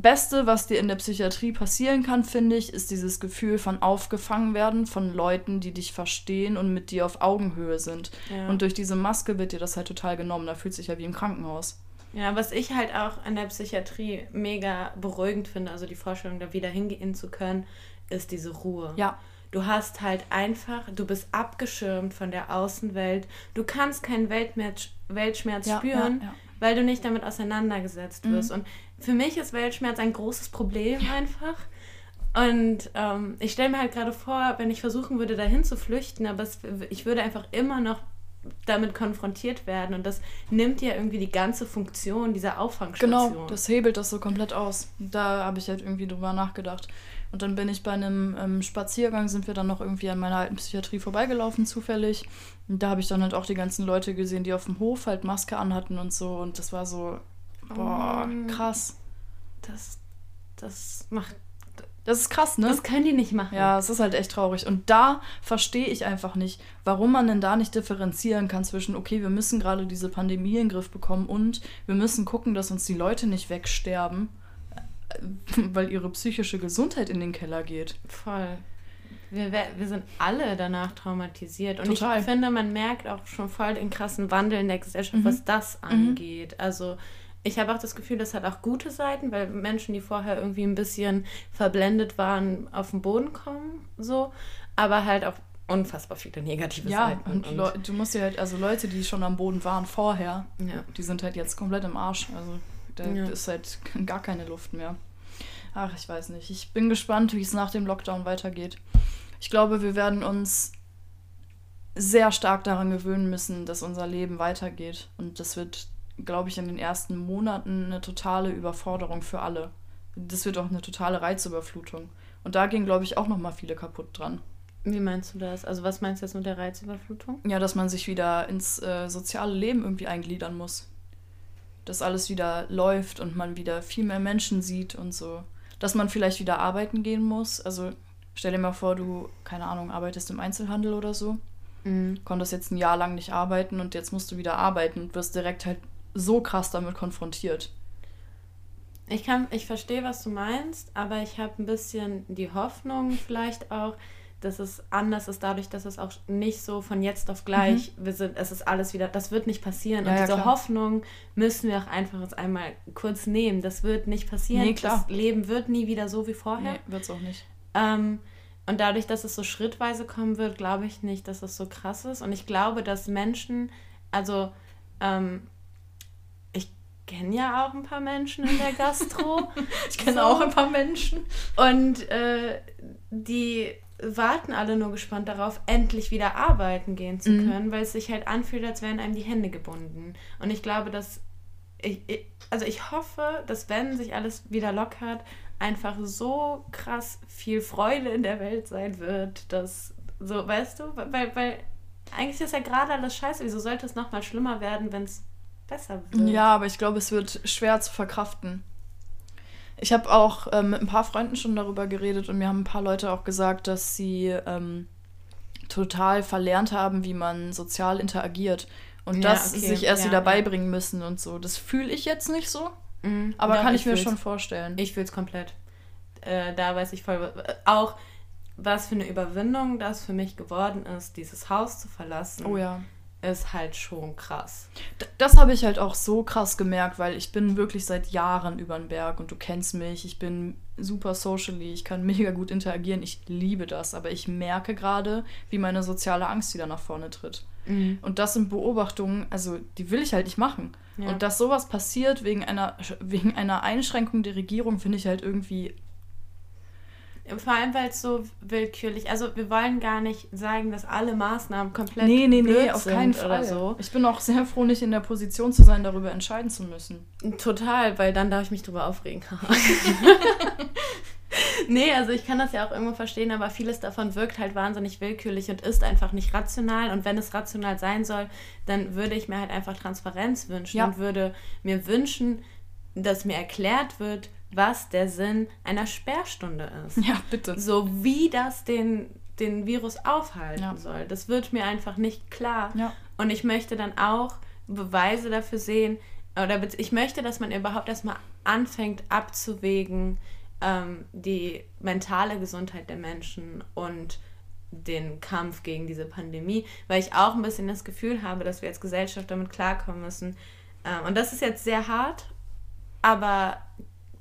Beste, was dir in der Psychiatrie passieren kann, finde ich, ist dieses Gefühl von aufgefangen werden von Leuten, die dich verstehen und mit dir auf Augenhöhe sind. Ja. Und durch diese Maske wird dir das halt total genommen. Da fühlt sich ja wie im Krankenhaus. Ja, was ich halt auch an der Psychiatrie mega beruhigend finde, also die Vorstellung, da wieder hingehen zu können, ist diese Ruhe. Ja. Du hast halt einfach, du bist abgeschirmt von der Außenwelt. Du kannst keinen Weltmerz, Weltschmerz Ja, spüren, ja, weil du nicht damit auseinandergesetzt Mhm. wirst. Und für mich ist Weltschmerz ein großes Problem einfach. Und ähm, ich stelle mir halt gerade vor, wenn ich versuchen würde, dahin zu flüchten, aber es, ich würde einfach immer noch damit konfrontiert werden. Und das nimmt ja irgendwie die ganze Funktion dieser Auffangstation. Genau, das hebelt das so komplett aus. Da habe ich halt irgendwie drüber nachgedacht. Und dann bin ich bei einem ähm, Spaziergang, sind wir dann noch irgendwie an meiner alten Psychiatrie vorbeigelaufen, zufällig. Und da habe ich dann halt auch die ganzen Leute gesehen, die auf dem Hof halt Maske anhatten und so. Und das war so, boah, Oh. krass. das, das macht. Das ist krass, ne? Das können die nicht machen. Ja, es ist halt echt traurig. Und da verstehe ich einfach nicht, warum man denn da nicht differenzieren kann zwischen, okay, wir müssen gerade diese Pandemie in den Griff bekommen und wir müssen gucken, dass uns die Leute nicht wegsterben, äh, weil ihre psychische Gesundheit in den Keller geht. Voll. Wir, wir sind alle danach traumatisiert. Und Total. ich finde, man merkt auch schon voll den krassen Wandel in der Gesellschaft, Mhm. was das angeht. Also ich habe auch das Gefühl, das hat auch gute Seiten, weil Menschen, die vorher irgendwie ein bisschen verblendet waren, auf den Boden kommen, so. Aber halt auch unfassbar viele negative Ja, Seiten. und, Leu- du musst dir halt, also Leute, die schon am Boden waren vorher, ja. die sind halt jetzt komplett im Arsch. Also da Ja. ist halt gar keine Luft mehr. Ach, ich weiß nicht. Ich bin gespannt, wie es nach dem Lockdown weitergeht. Ich glaube, wir werden uns sehr stark daran gewöhnen müssen, dass unser Leben weitergeht. Und das wird, glaube ich, in den ersten Monaten eine totale Überforderung für alle. Das wird auch eine totale Reizüberflutung. Und da gehen, glaube ich, auch noch mal viele kaputt dran. Wie meinst du das? Also was meinst du jetzt mit der Reizüberflutung? Ja, dass man sich wieder ins äh, soziale Leben irgendwie eingliedern muss. Dass alles wieder läuft und man wieder viel mehr Menschen sieht und so. Dass man vielleicht wieder arbeiten gehen muss. Also stell dir mal vor, du, keine Ahnung, arbeitest im Einzelhandel oder so. Mhm. Konntest jetzt ein Jahr lang nicht arbeiten und jetzt musst du wieder arbeiten und wirst direkt halt so krass damit konfrontiert. Ich kann, ich verstehe, was du meinst, aber ich habe ein bisschen die Hoffnung vielleicht auch, dass es anders ist, dadurch, dass es auch nicht so von jetzt auf gleich, wir sind, es ist alles wieder, das wird nicht passieren. Mhm. Ja, und ja, diese klar. Hoffnung müssen wir auch einfach jetzt einmal kurz nehmen. Das wird nicht passieren. Nee, klar. Das Leben wird nie wieder so wie vorher. Nee, wird's auch nicht. Ähm, und dadurch, dass es so schrittweise kommen wird, glaube ich nicht, dass es so krass ist. Und ich glaube, dass Menschen, also ähm, kenne ja auch ein paar Menschen in der Gastro. Ich kenne So. auch ein paar Menschen. Und äh, die warten alle nur gespannt darauf, endlich wieder arbeiten gehen zu Mhm. können, weil es sich halt anfühlt, als wären einem die Hände gebunden. Und ich glaube, dass ich, ich, also ich hoffe, dass wenn sich alles wieder lockert, einfach so krass viel Freude in der Welt sein wird, dass so, weißt du, weil, weil eigentlich ist ja gerade alles scheiße. Wieso sollte es nochmal schlimmer werden, wenn es besser wird? Ja, aber ich glaube, es wird schwer zu verkraften. Ich habe auch ähm, mit ein paar Freunden schon darüber geredet und mir haben ein paar Leute auch gesagt, dass sie ähm, total verlernt haben, wie man sozial interagiert und Ja, das okay. sich erst Ja, wieder ja. beibringen müssen und so. Das fühle ich jetzt nicht so, Mhm. aber Doch, kann ich, mir fühl's. schon vorstellen. Ich fühle es komplett. Äh, da weiß ich voll. Auch was für eine Überwindung das für mich geworden ist, dieses Haus zu verlassen. oh ja. Ist halt schon krass. D- Das habe ich halt auch so krass gemerkt, weil ich bin wirklich seit Jahren über den Berg und du kennst mich. Ich bin super socially, ich kann mega gut interagieren. Ich liebe das, aber ich merke gerade, wie meine soziale Angst wieder nach vorne tritt. Und das sind Beobachtungen, also die will ich halt nicht machen. Ja. Und dass sowas passiert wegen einer, wegen einer Einschränkung der Regierung, finde ich halt irgendwie. Vor allem, weil es so willkürlich, also wir wollen gar nicht sagen, dass alle Maßnahmen komplett Nee, nee, nee, auf keinen Fall. so. Ich bin auch sehr froh, nicht in der Position zu sein, darüber entscheiden zu müssen. Total, weil dann darf ich mich drüber aufregen. nee, also ich kann das ja auch irgendwo verstehen, aber vieles davon wirkt halt wahnsinnig willkürlich und ist einfach nicht rational. Und wenn es rational sein soll, dann würde ich mir halt einfach Transparenz wünschen Ja. und würde mir wünschen, dass mir erklärt wird, was der Sinn einer Sperrstunde ist. Ja, bitte. So wie das den, den Virus aufhalten Ja. soll. Das wird mir einfach nicht klar. Ja. Und ich möchte dann auch Beweise dafür sehen, oder ich möchte, dass man überhaupt erstmal anfängt abzuwägen, ähm, die mentale Gesundheit der Menschen und den Kampf gegen diese Pandemie, weil ich auch ein bisschen das Gefühl habe, dass wir als Gesellschaft damit klarkommen müssen. Ähm, und das ist jetzt sehr hart, aber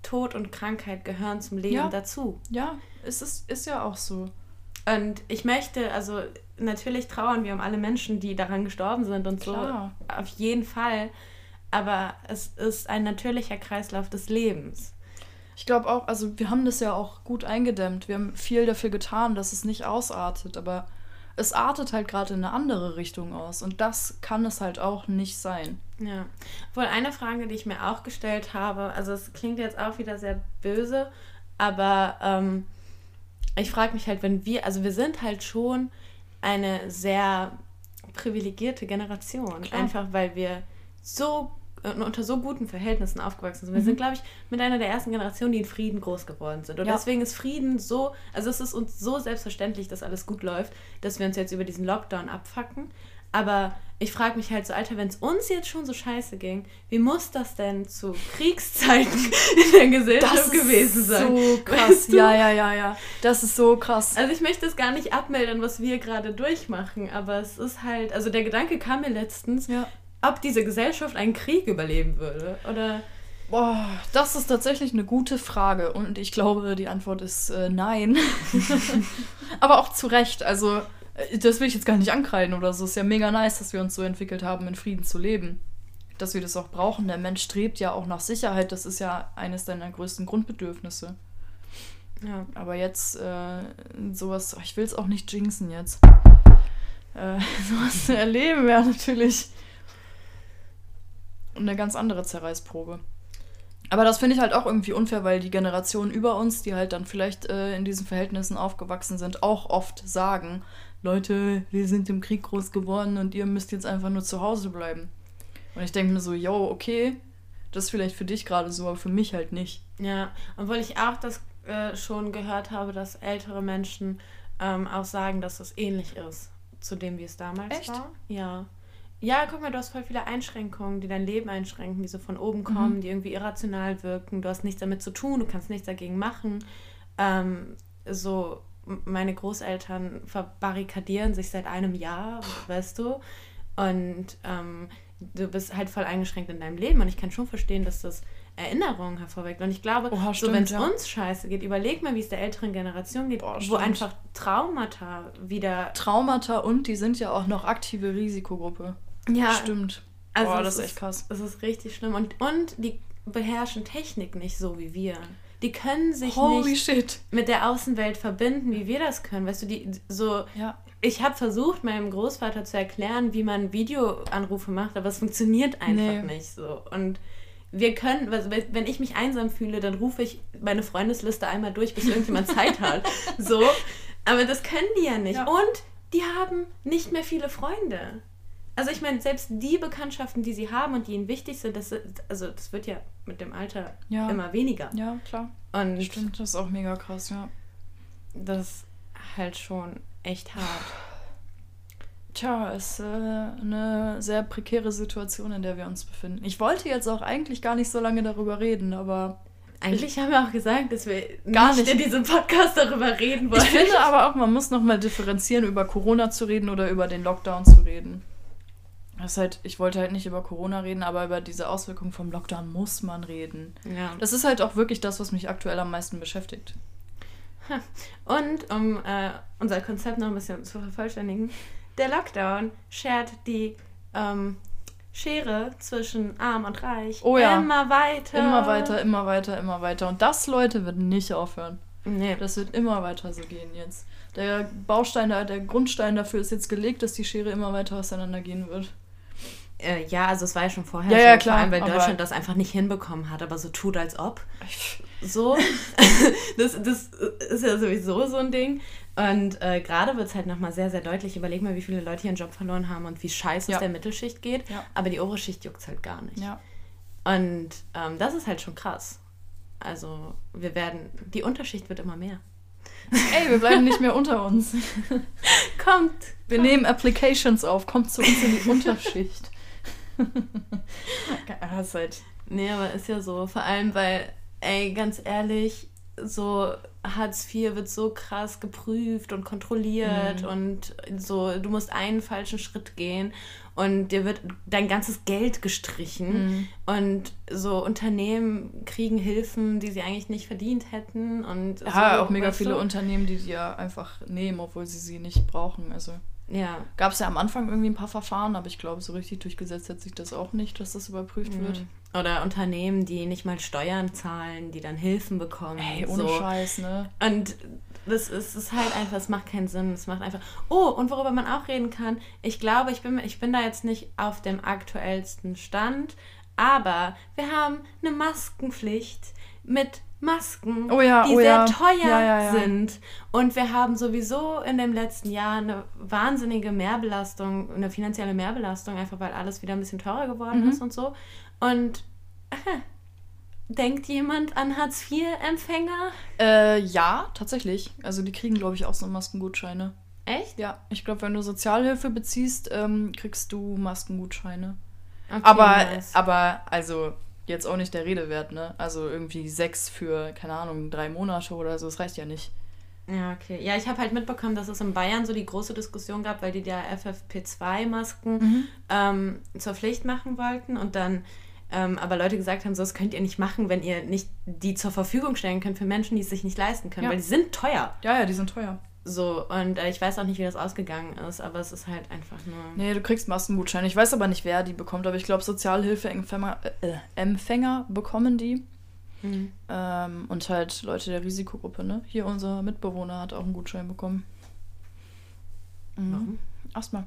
Tod und Krankheit gehören zum Leben Ja. dazu. Ja, es ist, ist ja auch so. Und ich möchte, also natürlich trauern wir um alle Menschen, die daran gestorben sind und Klar. so. Auf jeden Fall. Aber es ist ein natürlicher Kreislauf des Lebens. Ich glaube auch, also wir haben das ja auch gut eingedämmt. Wir haben viel dafür getan, dass es nicht ausartet, aber es artet halt gerade in eine andere Richtung aus und das kann es halt auch nicht sein. Ja. Wohl eine Frage, die ich mir auch gestellt habe, also es klingt jetzt auch wieder sehr böse, aber ähm, ich frage mich halt, wenn wir, also wir sind halt schon eine sehr privilegierte Generation, Klar. einfach weil wir so unter so guten Verhältnissen aufgewachsen sind. Wir Mhm. sind, glaube ich, mit einer der ersten Generationen, die in Frieden groß geworden sind. Und Ja. deswegen ist Frieden so, also es ist uns so selbstverständlich, dass alles gut läuft, dass wir uns jetzt über diesen Lockdown abfacken. Aber ich frage mich halt so, Alter, wenn es uns jetzt schon so scheiße ging, wie muss das denn zu Kriegszeiten in der Gesellschaft gewesen sein? so krass. Weißt du? Ja, ja, ja, ja. Das ist so krass. Also ich möchte es gar nicht abmildern, was wir gerade durchmachen, aber es ist halt, also der Gedanke kam mir letztens, Ja. Ob diese Gesellschaft einen Krieg überleben würde. Oder Boah, das ist tatsächlich eine gute Frage und ich glaube, die Antwort ist äh, nein. Aber auch zu Recht. Also, äh, das will ich jetzt gar nicht ankreiden oder so. Ist ja mega nice, dass wir uns so entwickelt haben, in Frieden zu leben. Dass wir das auch brauchen. Der Mensch strebt ja auch nach Sicherheit. Das ist ja eines deiner größten Grundbedürfnisse. ja. Aber jetzt äh, sowas, oh, ich will es auch nicht jinxen jetzt. Äh, sowas zu erleben wäre natürlich eine ganz andere Zerreißprobe. Aber das finde ich halt auch irgendwie unfair, weil die Generationen über uns, die halt dann vielleicht äh, in diesen Verhältnissen aufgewachsen sind, auch oft sagen, Leute, wir sind im Krieg groß geworden und ihr müsst jetzt einfach nur zu Hause bleiben. Und ich denke mir so, yo, okay, das ist vielleicht für dich gerade so, aber für mich halt nicht. Ja, obwohl ich auch das äh, schon gehört habe, dass ältere Menschen ähm, auch sagen, dass es ähnlich ist zu dem, wie es damals Echt? war. Ja. Ja, guck mal, du hast voll viele Einschränkungen, die dein Leben einschränken, die so von oben kommen, die irgendwie irrational wirken. Du hast nichts damit zu tun, du kannst nichts dagegen machen. Ähm, so, meine Großeltern verbarrikadieren sich seit einem Jahr, weißt du? Und ähm, du bist halt voll eingeschränkt in deinem Leben. Und ich kann schon verstehen, dass das Erinnerungen hervorweckt. Und ich glaube, Oha, so wenn es ja. uns scheiße geht, überleg mal, wie es der älteren Generation geht, Boah, wo einfach Traumata wieder. Traumata und die sind ja auch noch aktive Risikogruppe. Ja, Stimmt. Also Boah, das ist echt krass. Es ist richtig schlimm. Und, und die beherrschen Technik nicht so wie wir. Die können sich Holy nicht shit. mit der Außenwelt verbinden, wie wir das können. Weißt du, die so. Ja. Ich habe versucht, meinem Großvater zu erklären, wie man Videoanrufe macht, aber es funktioniert einfach Nee. nicht so. Und wir können, also wenn ich mich einsam fühle, dann rufe ich meine Freundesliste einmal durch, bis irgendjemand Zeit hat. So. Aber das können die ja nicht. Ja. Und die haben nicht mehr viele Freunde. Also ich meine, selbst die Bekanntschaften, die sie haben und die ihnen wichtig sind, das, also das wird ja mit dem Alter Ja. immer weniger. Ja, klar. Und Stimmt, das ist auch mega krass, ja. das ist halt schon echt hart. Tja, ist äh, eine sehr prekäre Situation, in der wir uns befinden. Ich wollte jetzt auch eigentlich gar nicht so lange darüber reden, aber Eigentlich haben wir auch gesagt, dass wir Gar nicht nicht. in diesem Podcast darüber reden wollen. ich finde aber auch, man muss nochmal differenzieren, über Corona zu reden oder über den Lockdown zu reden. Das ist halt, ich wollte halt nicht über Corona reden, aber über diese Auswirkungen vom Lockdown muss man reden. Ja. Das ist halt auch wirklich das, was mich aktuell am meisten beschäftigt. Und um äh, unser Konzept noch ein bisschen zu vervollständigen, der Lockdown schert die ähm, Schere zwischen arm und reich Oh ja. immer weiter. Immer weiter, immer weiter, immer weiter. Und das, Leute, wird nicht aufhören. Nee. Das wird immer weiter so gehen jetzt. Der Baustein, der, der Grundstein dafür ist jetzt gelegt, dass die Schere immer weiter auseinandergehen wird. Äh, ja, also es war ja schon vorher Ja, so, ja, klar, vor allem, weil Deutschland das einfach nicht hinbekommen hat, aber so tut, als ob. So. das, das ist ja sowieso so ein Ding. Und äh, gerade wird es halt nochmal sehr, sehr deutlich. Überleg mal, wie viele Leute ihren Job verloren haben und wie scheiße Ja. es der Mittelschicht geht. Ja. Aber die obere Schicht juckt halt gar nicht. Ja. Und ähm, das ist halt schon krass. Also wir werden, die Unterschicht wird immer mehr. Ey, wir bleiben nicht mehr unter uns. Kommt! Wir nehmen Applications auf, kommt zu uns in die Unterschicht. Ja, ist halt. Nee, aber ist ja so. Vor allem, weil, ey, ganz ehrlich, so Hartz IV wird so krass geprüft und kontrolliert Mhm. und so, du musst einen falschen Schritt gehen und dir wird dein ganzes Geld gestrichen Mhm. und so Unternehmen kriegen Hilfen, die sie eigentlich nicht verdient hätten und Ja, so, auch mega viele du? Unternehmen, die die ja einfach nehmen, obwohl sie sie nicht brauchen. Also Ja, gab es ja am Anfang irgendwie ein paar Verfahren, aber ich glaube, so richtig durchgesetzt hat sich das auch nicht, dass das überprüft wird. Mhm. Oder Unternehmen, die nicht mal Steuern zahlen, die dann Hilfen bekommen. Ey, ohne so. Scheiß, ne? Und das ist, ist halt einfach, es macht keinen Sinn. Es macht einfach. Oh, und worüber man auch reden kann, ich glaube, ich bin, ich bin da jetzt nicht auf dem aktuellsten Stand, aber wir haben eine Maskenpflicht mit Masken, Oh ja, die oh sehr ja. teuer Ja, sind. Und wir haben sowieso in dem letzten Jahr eine wahnsinnige Mehrbelastung, eine finanzielle Mehrbelastung, einfach weil alles wieder ein bisschen teurer geworden Mhm. ist und so. Und äh, denkt jemand an Hartz-IV-Empfänger? Äh, ja, tatsächlich. Also die kriegen, glaube ich, auch so Maskengutscheine. Echt? Ja, ich glaube, wenn du Sozialhilfe beziehst, ähm, kriegst du Maskengutscheine. Okay, Aber, nice. aber, also, jetzt auch nicht der Rede wert, ne? Also irgendwie sechs für, keine Ahnung, drei Monate oder so, das reicht ja nicht. Ja, okay. Ja, ich habe halt mitbekommen, dass es in Bayern so die große Diskussion gab, weil die ja FFP2-Masken ähm, zur Pflicht machen wollten und dann ähm, aber Leute gesagt haben, so, das könnt ihr nicht machen, wenn ihr nicht die zur Verfügung stellen könnt für Menschen, die es sich nicht leisten können, Ja. weil die sind teuer. Ja, ja, die sind teuer. So, und äh, ich weiß auch nicht, wie das ausgegangen ist, aber es ist halt einfach nur. Nee, du kriegst Maskengutscheine. Ich weiß aber nicht, wer die bekommt, aber ich glaube, Sozialhilfeempfänger äh, Empfänger bekommen die. Mhm. Ähm, und halt Leute der Risikogruppe, ne? Hier unser Mitbewohner hat auch einen Gutschein bekommen. Mhm. Warum? Asthma.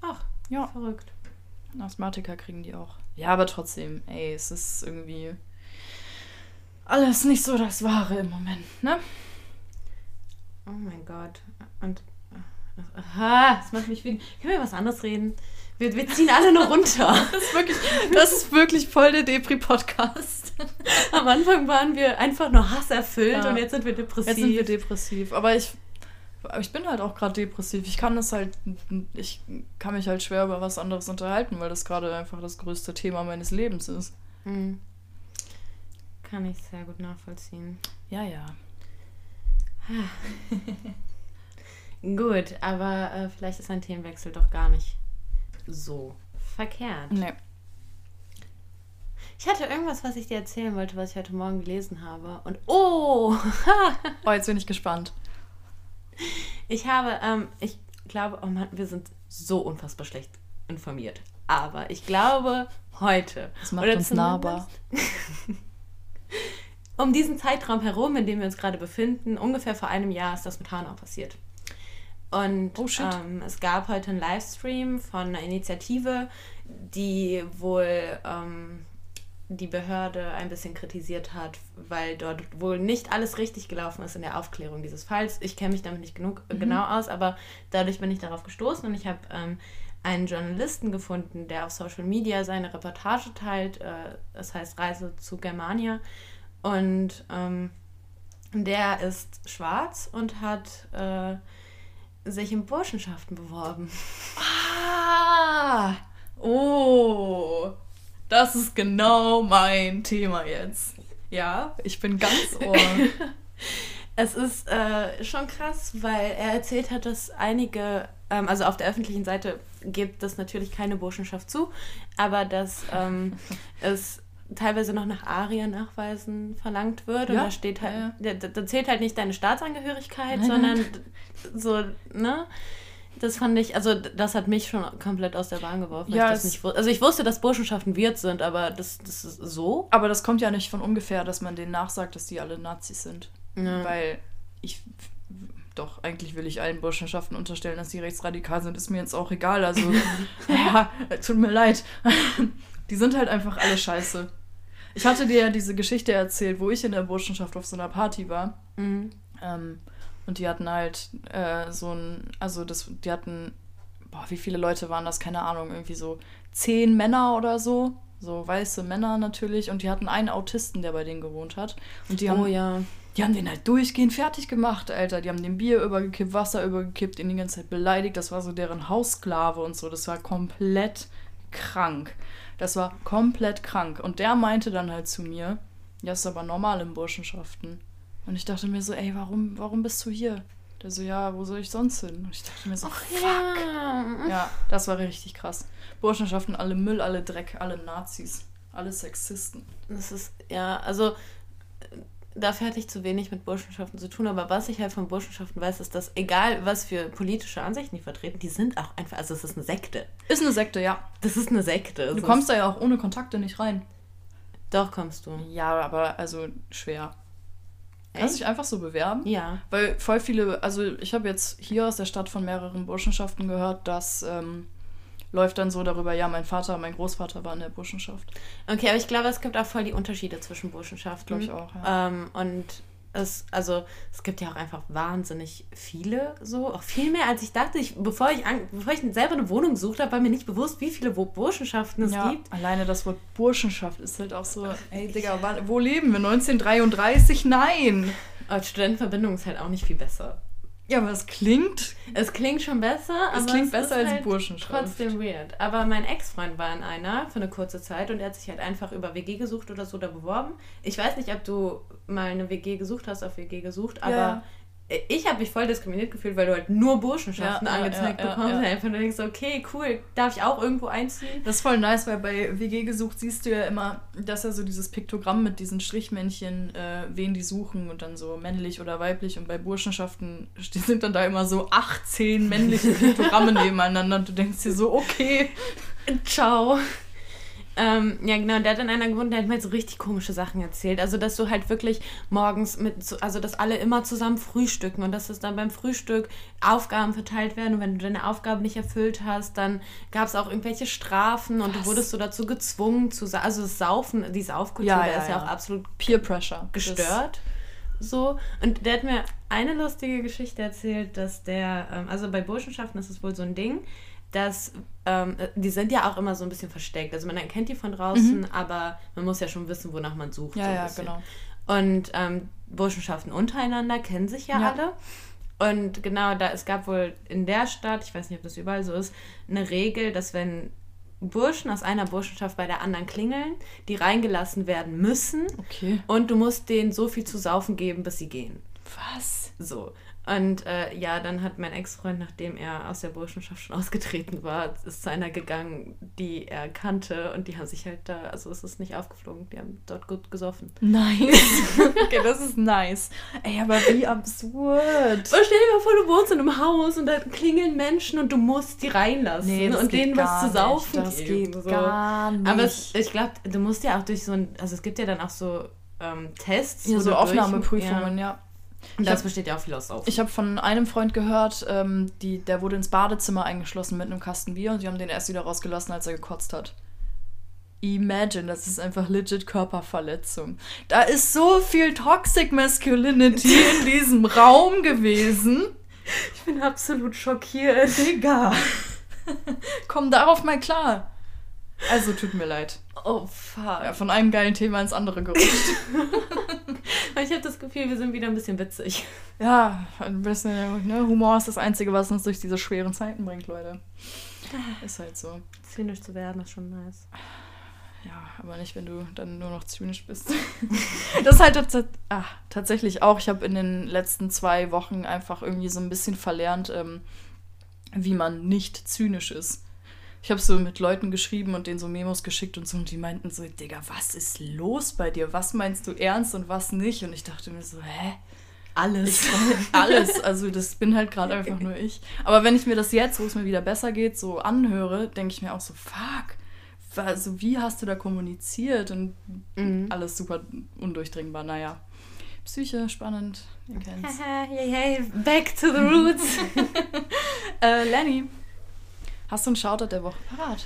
Ach, Ja, verrückt. Asthmatiker kriegen die auch. Ja, aber trotzdem, ey, es ist irgendwie alles nicht so das Wahre im Moment, ne? Oh mein Gott. Und. Aha, das macht mich wütend. Können wir was anderes reden? Wir, wir ziehen alle nur runter. Das ist wirklich, das ist wirklich voll der Depri-Podcast. Am Anfang waren wir einfach nur hasserfüllt Ja. und jetzt sind wir depressiv. Jetzt sind wir depressiv. Aber ich, ich bin halt auch gerade depressiv. Ich kann das halt, ich kann mich halt schwer über was anderes unterhalten, weil das gerade einfach das größte Thema meines Lebens ist. Mhm. Kann ich sehr gut nachvollziehen. Ja, ja. Gut, aber äh, vielleicht ist ein Themenwechsel doch gar nicht so verkehrt. Nee. Ich hatte irgendwas, was ich dir erzählen wollte, was ich heute Morgen gelesen habe. Und oh, Oh, jetzt bin ich gespannt. ich habe, ähm, ich glaube, oh Mann, wir sind so unfassbar schlecht informiert. Aber ich glaube, heute. Das macht uns nahbar. Um diesen Zeitraum herum, in dem wir uns gerade befinden, ungefähr vor einem Jahr ist das mit Hanau passiert. Und Oh, ähm, es gab heute einen Livestream von einer Initiative, die wohl ähm, die Behörde ein bisschen kritisiert hat, weil dort wohl nicht alles richtig gelaufen ist in der Aufklärung dieses Falls. Ich kenne mich damit nicht genug, Mhm. genau aus, aber dadurch bin ich darauf gestoßen und ich habe ähm, einen Journalisten gefunden, der auf Social Media seine Reportage teilt. Äh, das heißt Reise zu Germania. Und ähm, der ist schwarz und hat äh, sich in Burschenschaften beworben. Ah! Oh! Das ist genau mein Thema jetzt. Ja, ich bin ganz ohr. Es ist äh, schon krass, weil er erzählt hat, dass einige, ähm, also auf der öffentlichen Seite gibt es natürlich keine Burschenschaft zu, aber dass ähm, es teilweise noch nach Aria-Nachweisen verlangt wird. Und Ja, da steht halt, ja, Da, da zählt halt nicht deine Staatsangehörigkeit, Nein, sondern so, ne? Das fand ich, also das hat mich schon komplett aus der Bahn geworfen. Ja, ich nicht, also ich wusste, dass Burschenschaften Wirt sind, aber das, das ist so. Aber das kommt ja nicht von ungefähr, dass man denen nachsagt, dass die alle Nazis sind. Ja. Weil ich. Doch, eigentlich will ich allen Burschenschaften unterstellen, dass sie rechtsradikal sind. Ist mir jetzt auch egal. Also, ja, tut mir leid. Die sind halt einfach alle scheiße. Ich hatte dir ja diese Geschichte erzählt, wo ich in der Burschenschaft auf so einer Party war. Mhm. Ähm, und die hatten halt äh, so ein, also das, die hatten, boah, wie viele Leute waren das? Keine Ahnung, irgendwie so zehn Männer oder so. So weiße Männer natürlich. Und die hatten einen Autisten, der bei denen gewohnt hat. Und die haben, Oh ja. die haben den halt durchgehend fertig gemacht, Alter. Die haben dem Bier übergekippt, Wasser übergekippt, ihn die ganze Zeit beleidigt. Das war so deren Haussklave und so. Das war komplett krank. Das war komplett krank. Und der meinte dann halt zu mir, ja, ist aber normal in Burschenschaften. Und ich dachte mir so, ey, warum, warum bist du hier? Der so, ja, wo soll ich sonst hin? Und ich dachte mir so, fuck. Ja. Ja, das war richtig krass. Burschenschaften, alle Müll, alle Dreck, alle Nazis, alle Sexisten. Das ist, ja, also dafür hatte ich zu wenig mit Burschenschaften zu tun, aber was ich halt von Burschenschaften weiß, ist, dass egal was für politische Ansichten die vertreten, die sind auch einfach, also es ist eine Sekte. Ist eine Sekte, ja. Das ist eine Sekte. Du ist- kommst da ja auch ohne Kontakte nicht rein. Doch, kommst du. Ja, aber also schwer. Kannst dich einfach so bewerben? Ja. Weil voll viele, also ich habe jetzt hier aus der Stadt von mehreren Burschenschaften gehört, dass ähm, läuft dann so darüber, ja, mein Vater, mein Großvater war in der Burschenschaft. Okay, aber ich glaube, es gibt auch voll die Unterschiede zwischen Burschenschaften. Glaube ich auch, ja. Ähm, und es, also, es gibt ja auch einfach wahnsinnig viele so, auch viel mehr, als ich dachte. Ich, bevor, ich an, bevor ich selber eine Wohnung gesucht habe, war mir nicht bewusst, wie viele Burschenschaften es ja, gibt. alleine das Wort Burschenschaft ist halt auch so, ey Digga, wo leben wir? 1933? Nein! Aber Studentenverbindung ist halt auch nicht viel besser. Ja, aber es klingt, Es klingt schon besser, es klingt es besser als halt Burschenschaft. trotzdem weird. Aber mein Ex-Freund war in einer für eine kurze Zeit und er hat sich halt einfach über WG gesucht oder so da beworben. Ich weiß nicht, ob du mal eine WG gesucht hast, auf WG gesucht, aber Ja. Ich habe mich voll diskriminiert gefühlt, weil du halt nur Burschenschaften Ja, ja, angezeigt ja, ja, bekommst. ja. Und einfach nur denkst, okay, cool, darf ich auch irgendwo einziehen? Das ist voll nice, weil bei WG gesucht siehst du ja immer, dass ja so dieses Piktogramm mit diesen Strichmännchen, äh, wen die suchen und dann so männlich oder weiblich. Und bei Burschenschaften sind dann da immer so 18 männliche Piktogramme nebeneinander und du denkst dir so, okay. Ciao. Ähm, ja, genau, der hat in einer gewohnt, der hat mir so richtig komische Sachen erzählt. Also, dass du halt wirklich morgens mit, so- also, dass alle immer zusammen frühstücken und dass es dann beim Frühstück Aufgaben verteilt werden und wenn du deine Aufgabe nicht erfüllt hast, dann gab es auch irgendwelche Strafen und du Was? wurdest so dazu gezwungen zu, also das Saufen, die Saufkultur, Ja, der ja, ist ja, ja. auch absolut Peer Pressure. gestört. So. Und der hat mir eine lustige Geschichte erzählt, dass der, ähm, also bei Burschenschaften ist es wohl so ein Ding, dass ähm, äh, die sind ja auch immer so ein bisschen versteckt. Also man erkennt die von draußen, aber man muss ja schon wissen, wonach man sucht. Das, so ja, ja, genau. Und ähm, Burschenschaften untereinander kennen sich ja, Ja. alle. Und genau, da es gab wohl in der Stadt, ich weiß nicht, ob das überall so ist, eine Regel, dass wenn Burschen aus einer Burschenschaft bei der anderen klingeln, die reingelassen werden müssen Okay. und du musst denen so viel zu saufen geben, bis sie gehen. Was? So. Und äh, ja, dann hat mein Ex-Freund, nachdem er aus der Burschenschaft schon ausgetreten war, ist zu einer gegangen, die er kannte und die haben sich halt da, also es ist nicht aufgeflogen, die haben dort gut gesoffen. Nice. okay, das ist nice. Ey, aber wie absurd. Aber stell dir mal vor, du wohnst in einem Haus und da klingeln Menschen und du musst die reinlassen Nee, das und denen was zu nicht. saufen Das geben. geht so. gar nicht. Aber es, ich glaube, du musst ja auch durch so ein, also es gibt ja dann auch so ähm, Tests. ja, so durch- Aufnahmeprüfungen, ja. Ja. Und das besteht ja auch viel aus Saufen. Ich habe von einem Freund gehört, ähm, die, der wurde ins Badezimmer eingeschlossen mit einem Kasten Bier und sie haben den erst wieder rausgelassen, als er gekotzt hat. Imagine, das ist einfach legit Körperverletzung. Da ist so viel Toxic Masculinity in diesem Raum gewesen. Ich bin absolut schockiert. Digga. Komm darauf mal klar. Also tut mir leid. Oh, fuck. Ja, von einem geilen Thema ins andere gerutscht. Ich habe das Gefühl, wir sind wieder ein bisschen witzig. ja, ein bisschen, ne? Humor ist das Einzige, was uns durch diese schweren Zeiten bringt, Leute. Ist halt so. Zynisch zu werden ist schon nice. Ja, aber nicht, wenn du dann nur noch zynisch bist. das ist halt tats ah, tatsächlich auch. Ich habe in den letzten zwei Wochen einfach irgendwie so ein bisschen verlernt, ähm, wie man nicht zynisch ist. Ich habe so mit Leuten geschrieben und denen so Memos geschickt und so und die meinten so, Digga, was ist los bei dir? Was meinst du ernst und was nicht? Und ich dachte mir so, hä? Alles. Alles. Also das bin halt gerade einfach nur ich. Aber wenn ich mir das jetzt, wo es mir wieder besser geht, so anhöre, denke ich mir auch so, fuck. Also wie hast du da kommuniziert? Und Mhm. alles super undurchdringbar. Naja. Psyche, spannend. Ihr kennt's. hey, back to the roots. äh, Lenny, hast du einen Shoutout der Woche parat?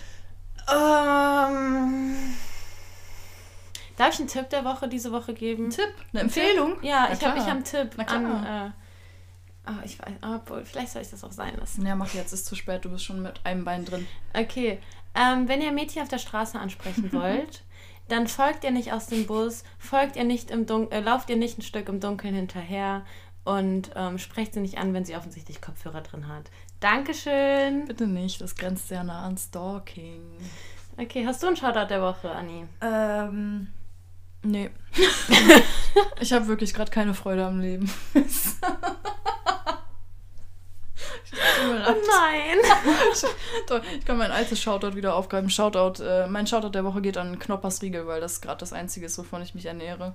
ähm, darf ich einen Tipp der Woche diese Woche geben? Ein Tipp? Eine Empfehlung? Ja, Na ich habe ich hab einen Tipp an. Äh, oh, ich weiß, obwohl, vielleicht soll ich das auch sein lassen. Ja, mach jetzt, ist zu spät, du bist schon mit einem Bein drin. Okay, ähm, wenn ihr Mädchen auf der Straße ansprechen wollt, dann folgt ihr nicht aus dem Bus, folgt ihr nicht im Dun äh, lauft ihr nicht ein Stück im Dunkeln hinterher und ähm, sprecht sie nicht an, wenn sie offensichtlich Kopfhörer drin hat. Dankeschön. Bitte nicht, das grenzt sehr nah an Stalking. Okay, hast du einen Shoutout der Woche, Anni? Ähm, nee. ich habe wirklich gerade keine Freude am Leben. Oh nein! Ich kann mein altes Shoutout wieder aufgreifen. Shoutout, äh, mein Shoutout der Woche geht an Knoppers Riegel, weil das gerade das einzige ist, wovon ich mich ernähre.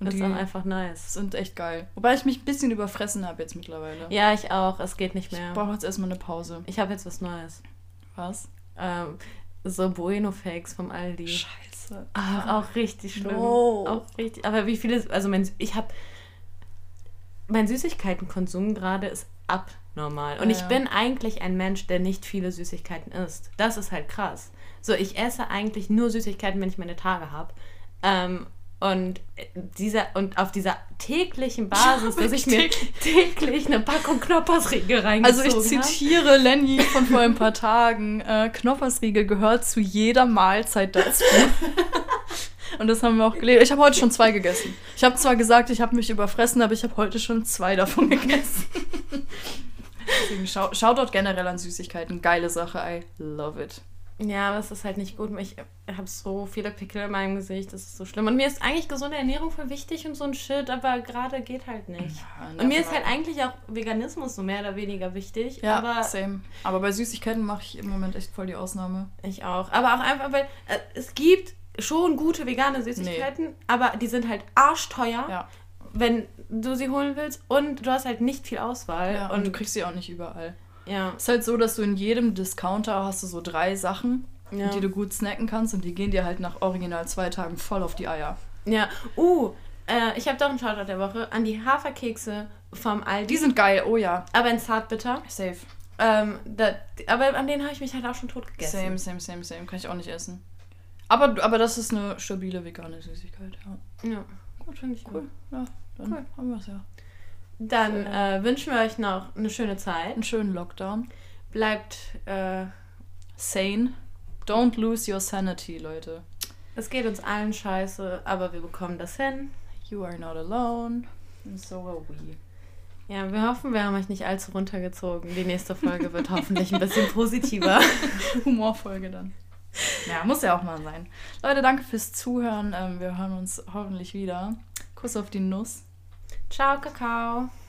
Und Das ist auch einfach nice. sind echt geil. Wobei ich mich ein bisschen überfressen habe jetzt mittlerweile. Ja, ich auch. Es geht nicht Ich mehr. brauche jetzt erstmal eine Pause. Ich habe jetzt was Neues. Was? Ähm, so Bueno-Fakes vom Aldi. Scheiße. Ah, auch richtig schlimm. No. Auch richtig. Aber wie viele, also mein, ich habe, mein Süßigkeitenkonsum gerade ist abnormal. Und Ja, ich ja. bin eigentlich ein Mensch, der nicht viele Süßigkeiten isst. Das ist halt krass. So, ich esse eigentlich nur Süßigkeiten, wenn ich meine Tage habe. Ähm, und dieser und auf dieser täglichen Basis, dass ich mir täglich eine Packung Knoppersriegel Also reingezogen ich habe. zitiere Lenny von vor ein paar Tagen. Äh, Knoppersriegel gehört zu jeder Mahlzeit dazu. Und das haben wir auch gelesen. Ich habe heute schon zwei gegessen. Ich habe zwar gesagt, ich habe mich überfressen, aber ich habe heute schon zwei davon gegessen. Deswegen schau Shoutout generell an Süßigkeiten. Geile Sache. I love it. Ja, aber es ist halt nicht gut. Ich habe so viele Pickel in meinem Gesicht. Das ist so schlimm. Und mir ist eigentlich gesunde Ernährung voll wichtig und so ein Shit, aber gerade geht halt nicht. Ja, Und mir ist halt eigentlich auch Veganismus so mehr oder weniger wichtig. Ja, aber same. Aber bei Süßigkeiten mache ich im Moment echt voll die Ausnahme. ich auch. Aber auch einfach, weil äh, es gibt schon gute vegane Süßigkeiten, aber die sind halt arschteuer, Ja. wenn du sie holen willst. Und du hast halt nicht viel Auswahl. ja und, und du kriegst sie auch nicht überall. Ja, Es ist halt so, dass du in jedem Discounter hast du so drei Sachen, Ja. die du gut snacken kannst und die gehen dir halt nach original zwei Tagen voll auf die Eier. ja. Uh, äh, ich habe doch einen Shoutout der Woche an die Haferkekse vom Aldi. Die sind geil, oh ja. aber in Zartbitter. Safe. Ähm, da, aber an denen habe ich mich halt auch schon tot gegessen. Same, same, same, same. Kann ich auch nicht essen. Aber, aber das ist eine stabile vegane Süßigkeit, ja. Ja, gut, finde ich Cool. Ja, dann Cool. haben wir es ja. Dann äh, wünschen wir euch noch eine schöne Zeit. Einen schönen Lockdown. Bleibt, äh, Sane. Don't lose your sanity, Leute. es geht uns allen scheiße, aber wir bekommen das hin. You are not alone. And so are we. Ja, wir hoffen, wir haben euch nicht allzu runtergezogen. Die nächste Folge wird hoffentlich ein bisschen positiver. Humorfolge dann. Ja, muss ja auch mal sein. Leute, danke fürs Zuhören. Ähm, wir hören uns hoffentlich wieder. Kuss auf die Nuss. Ciao, Kakao.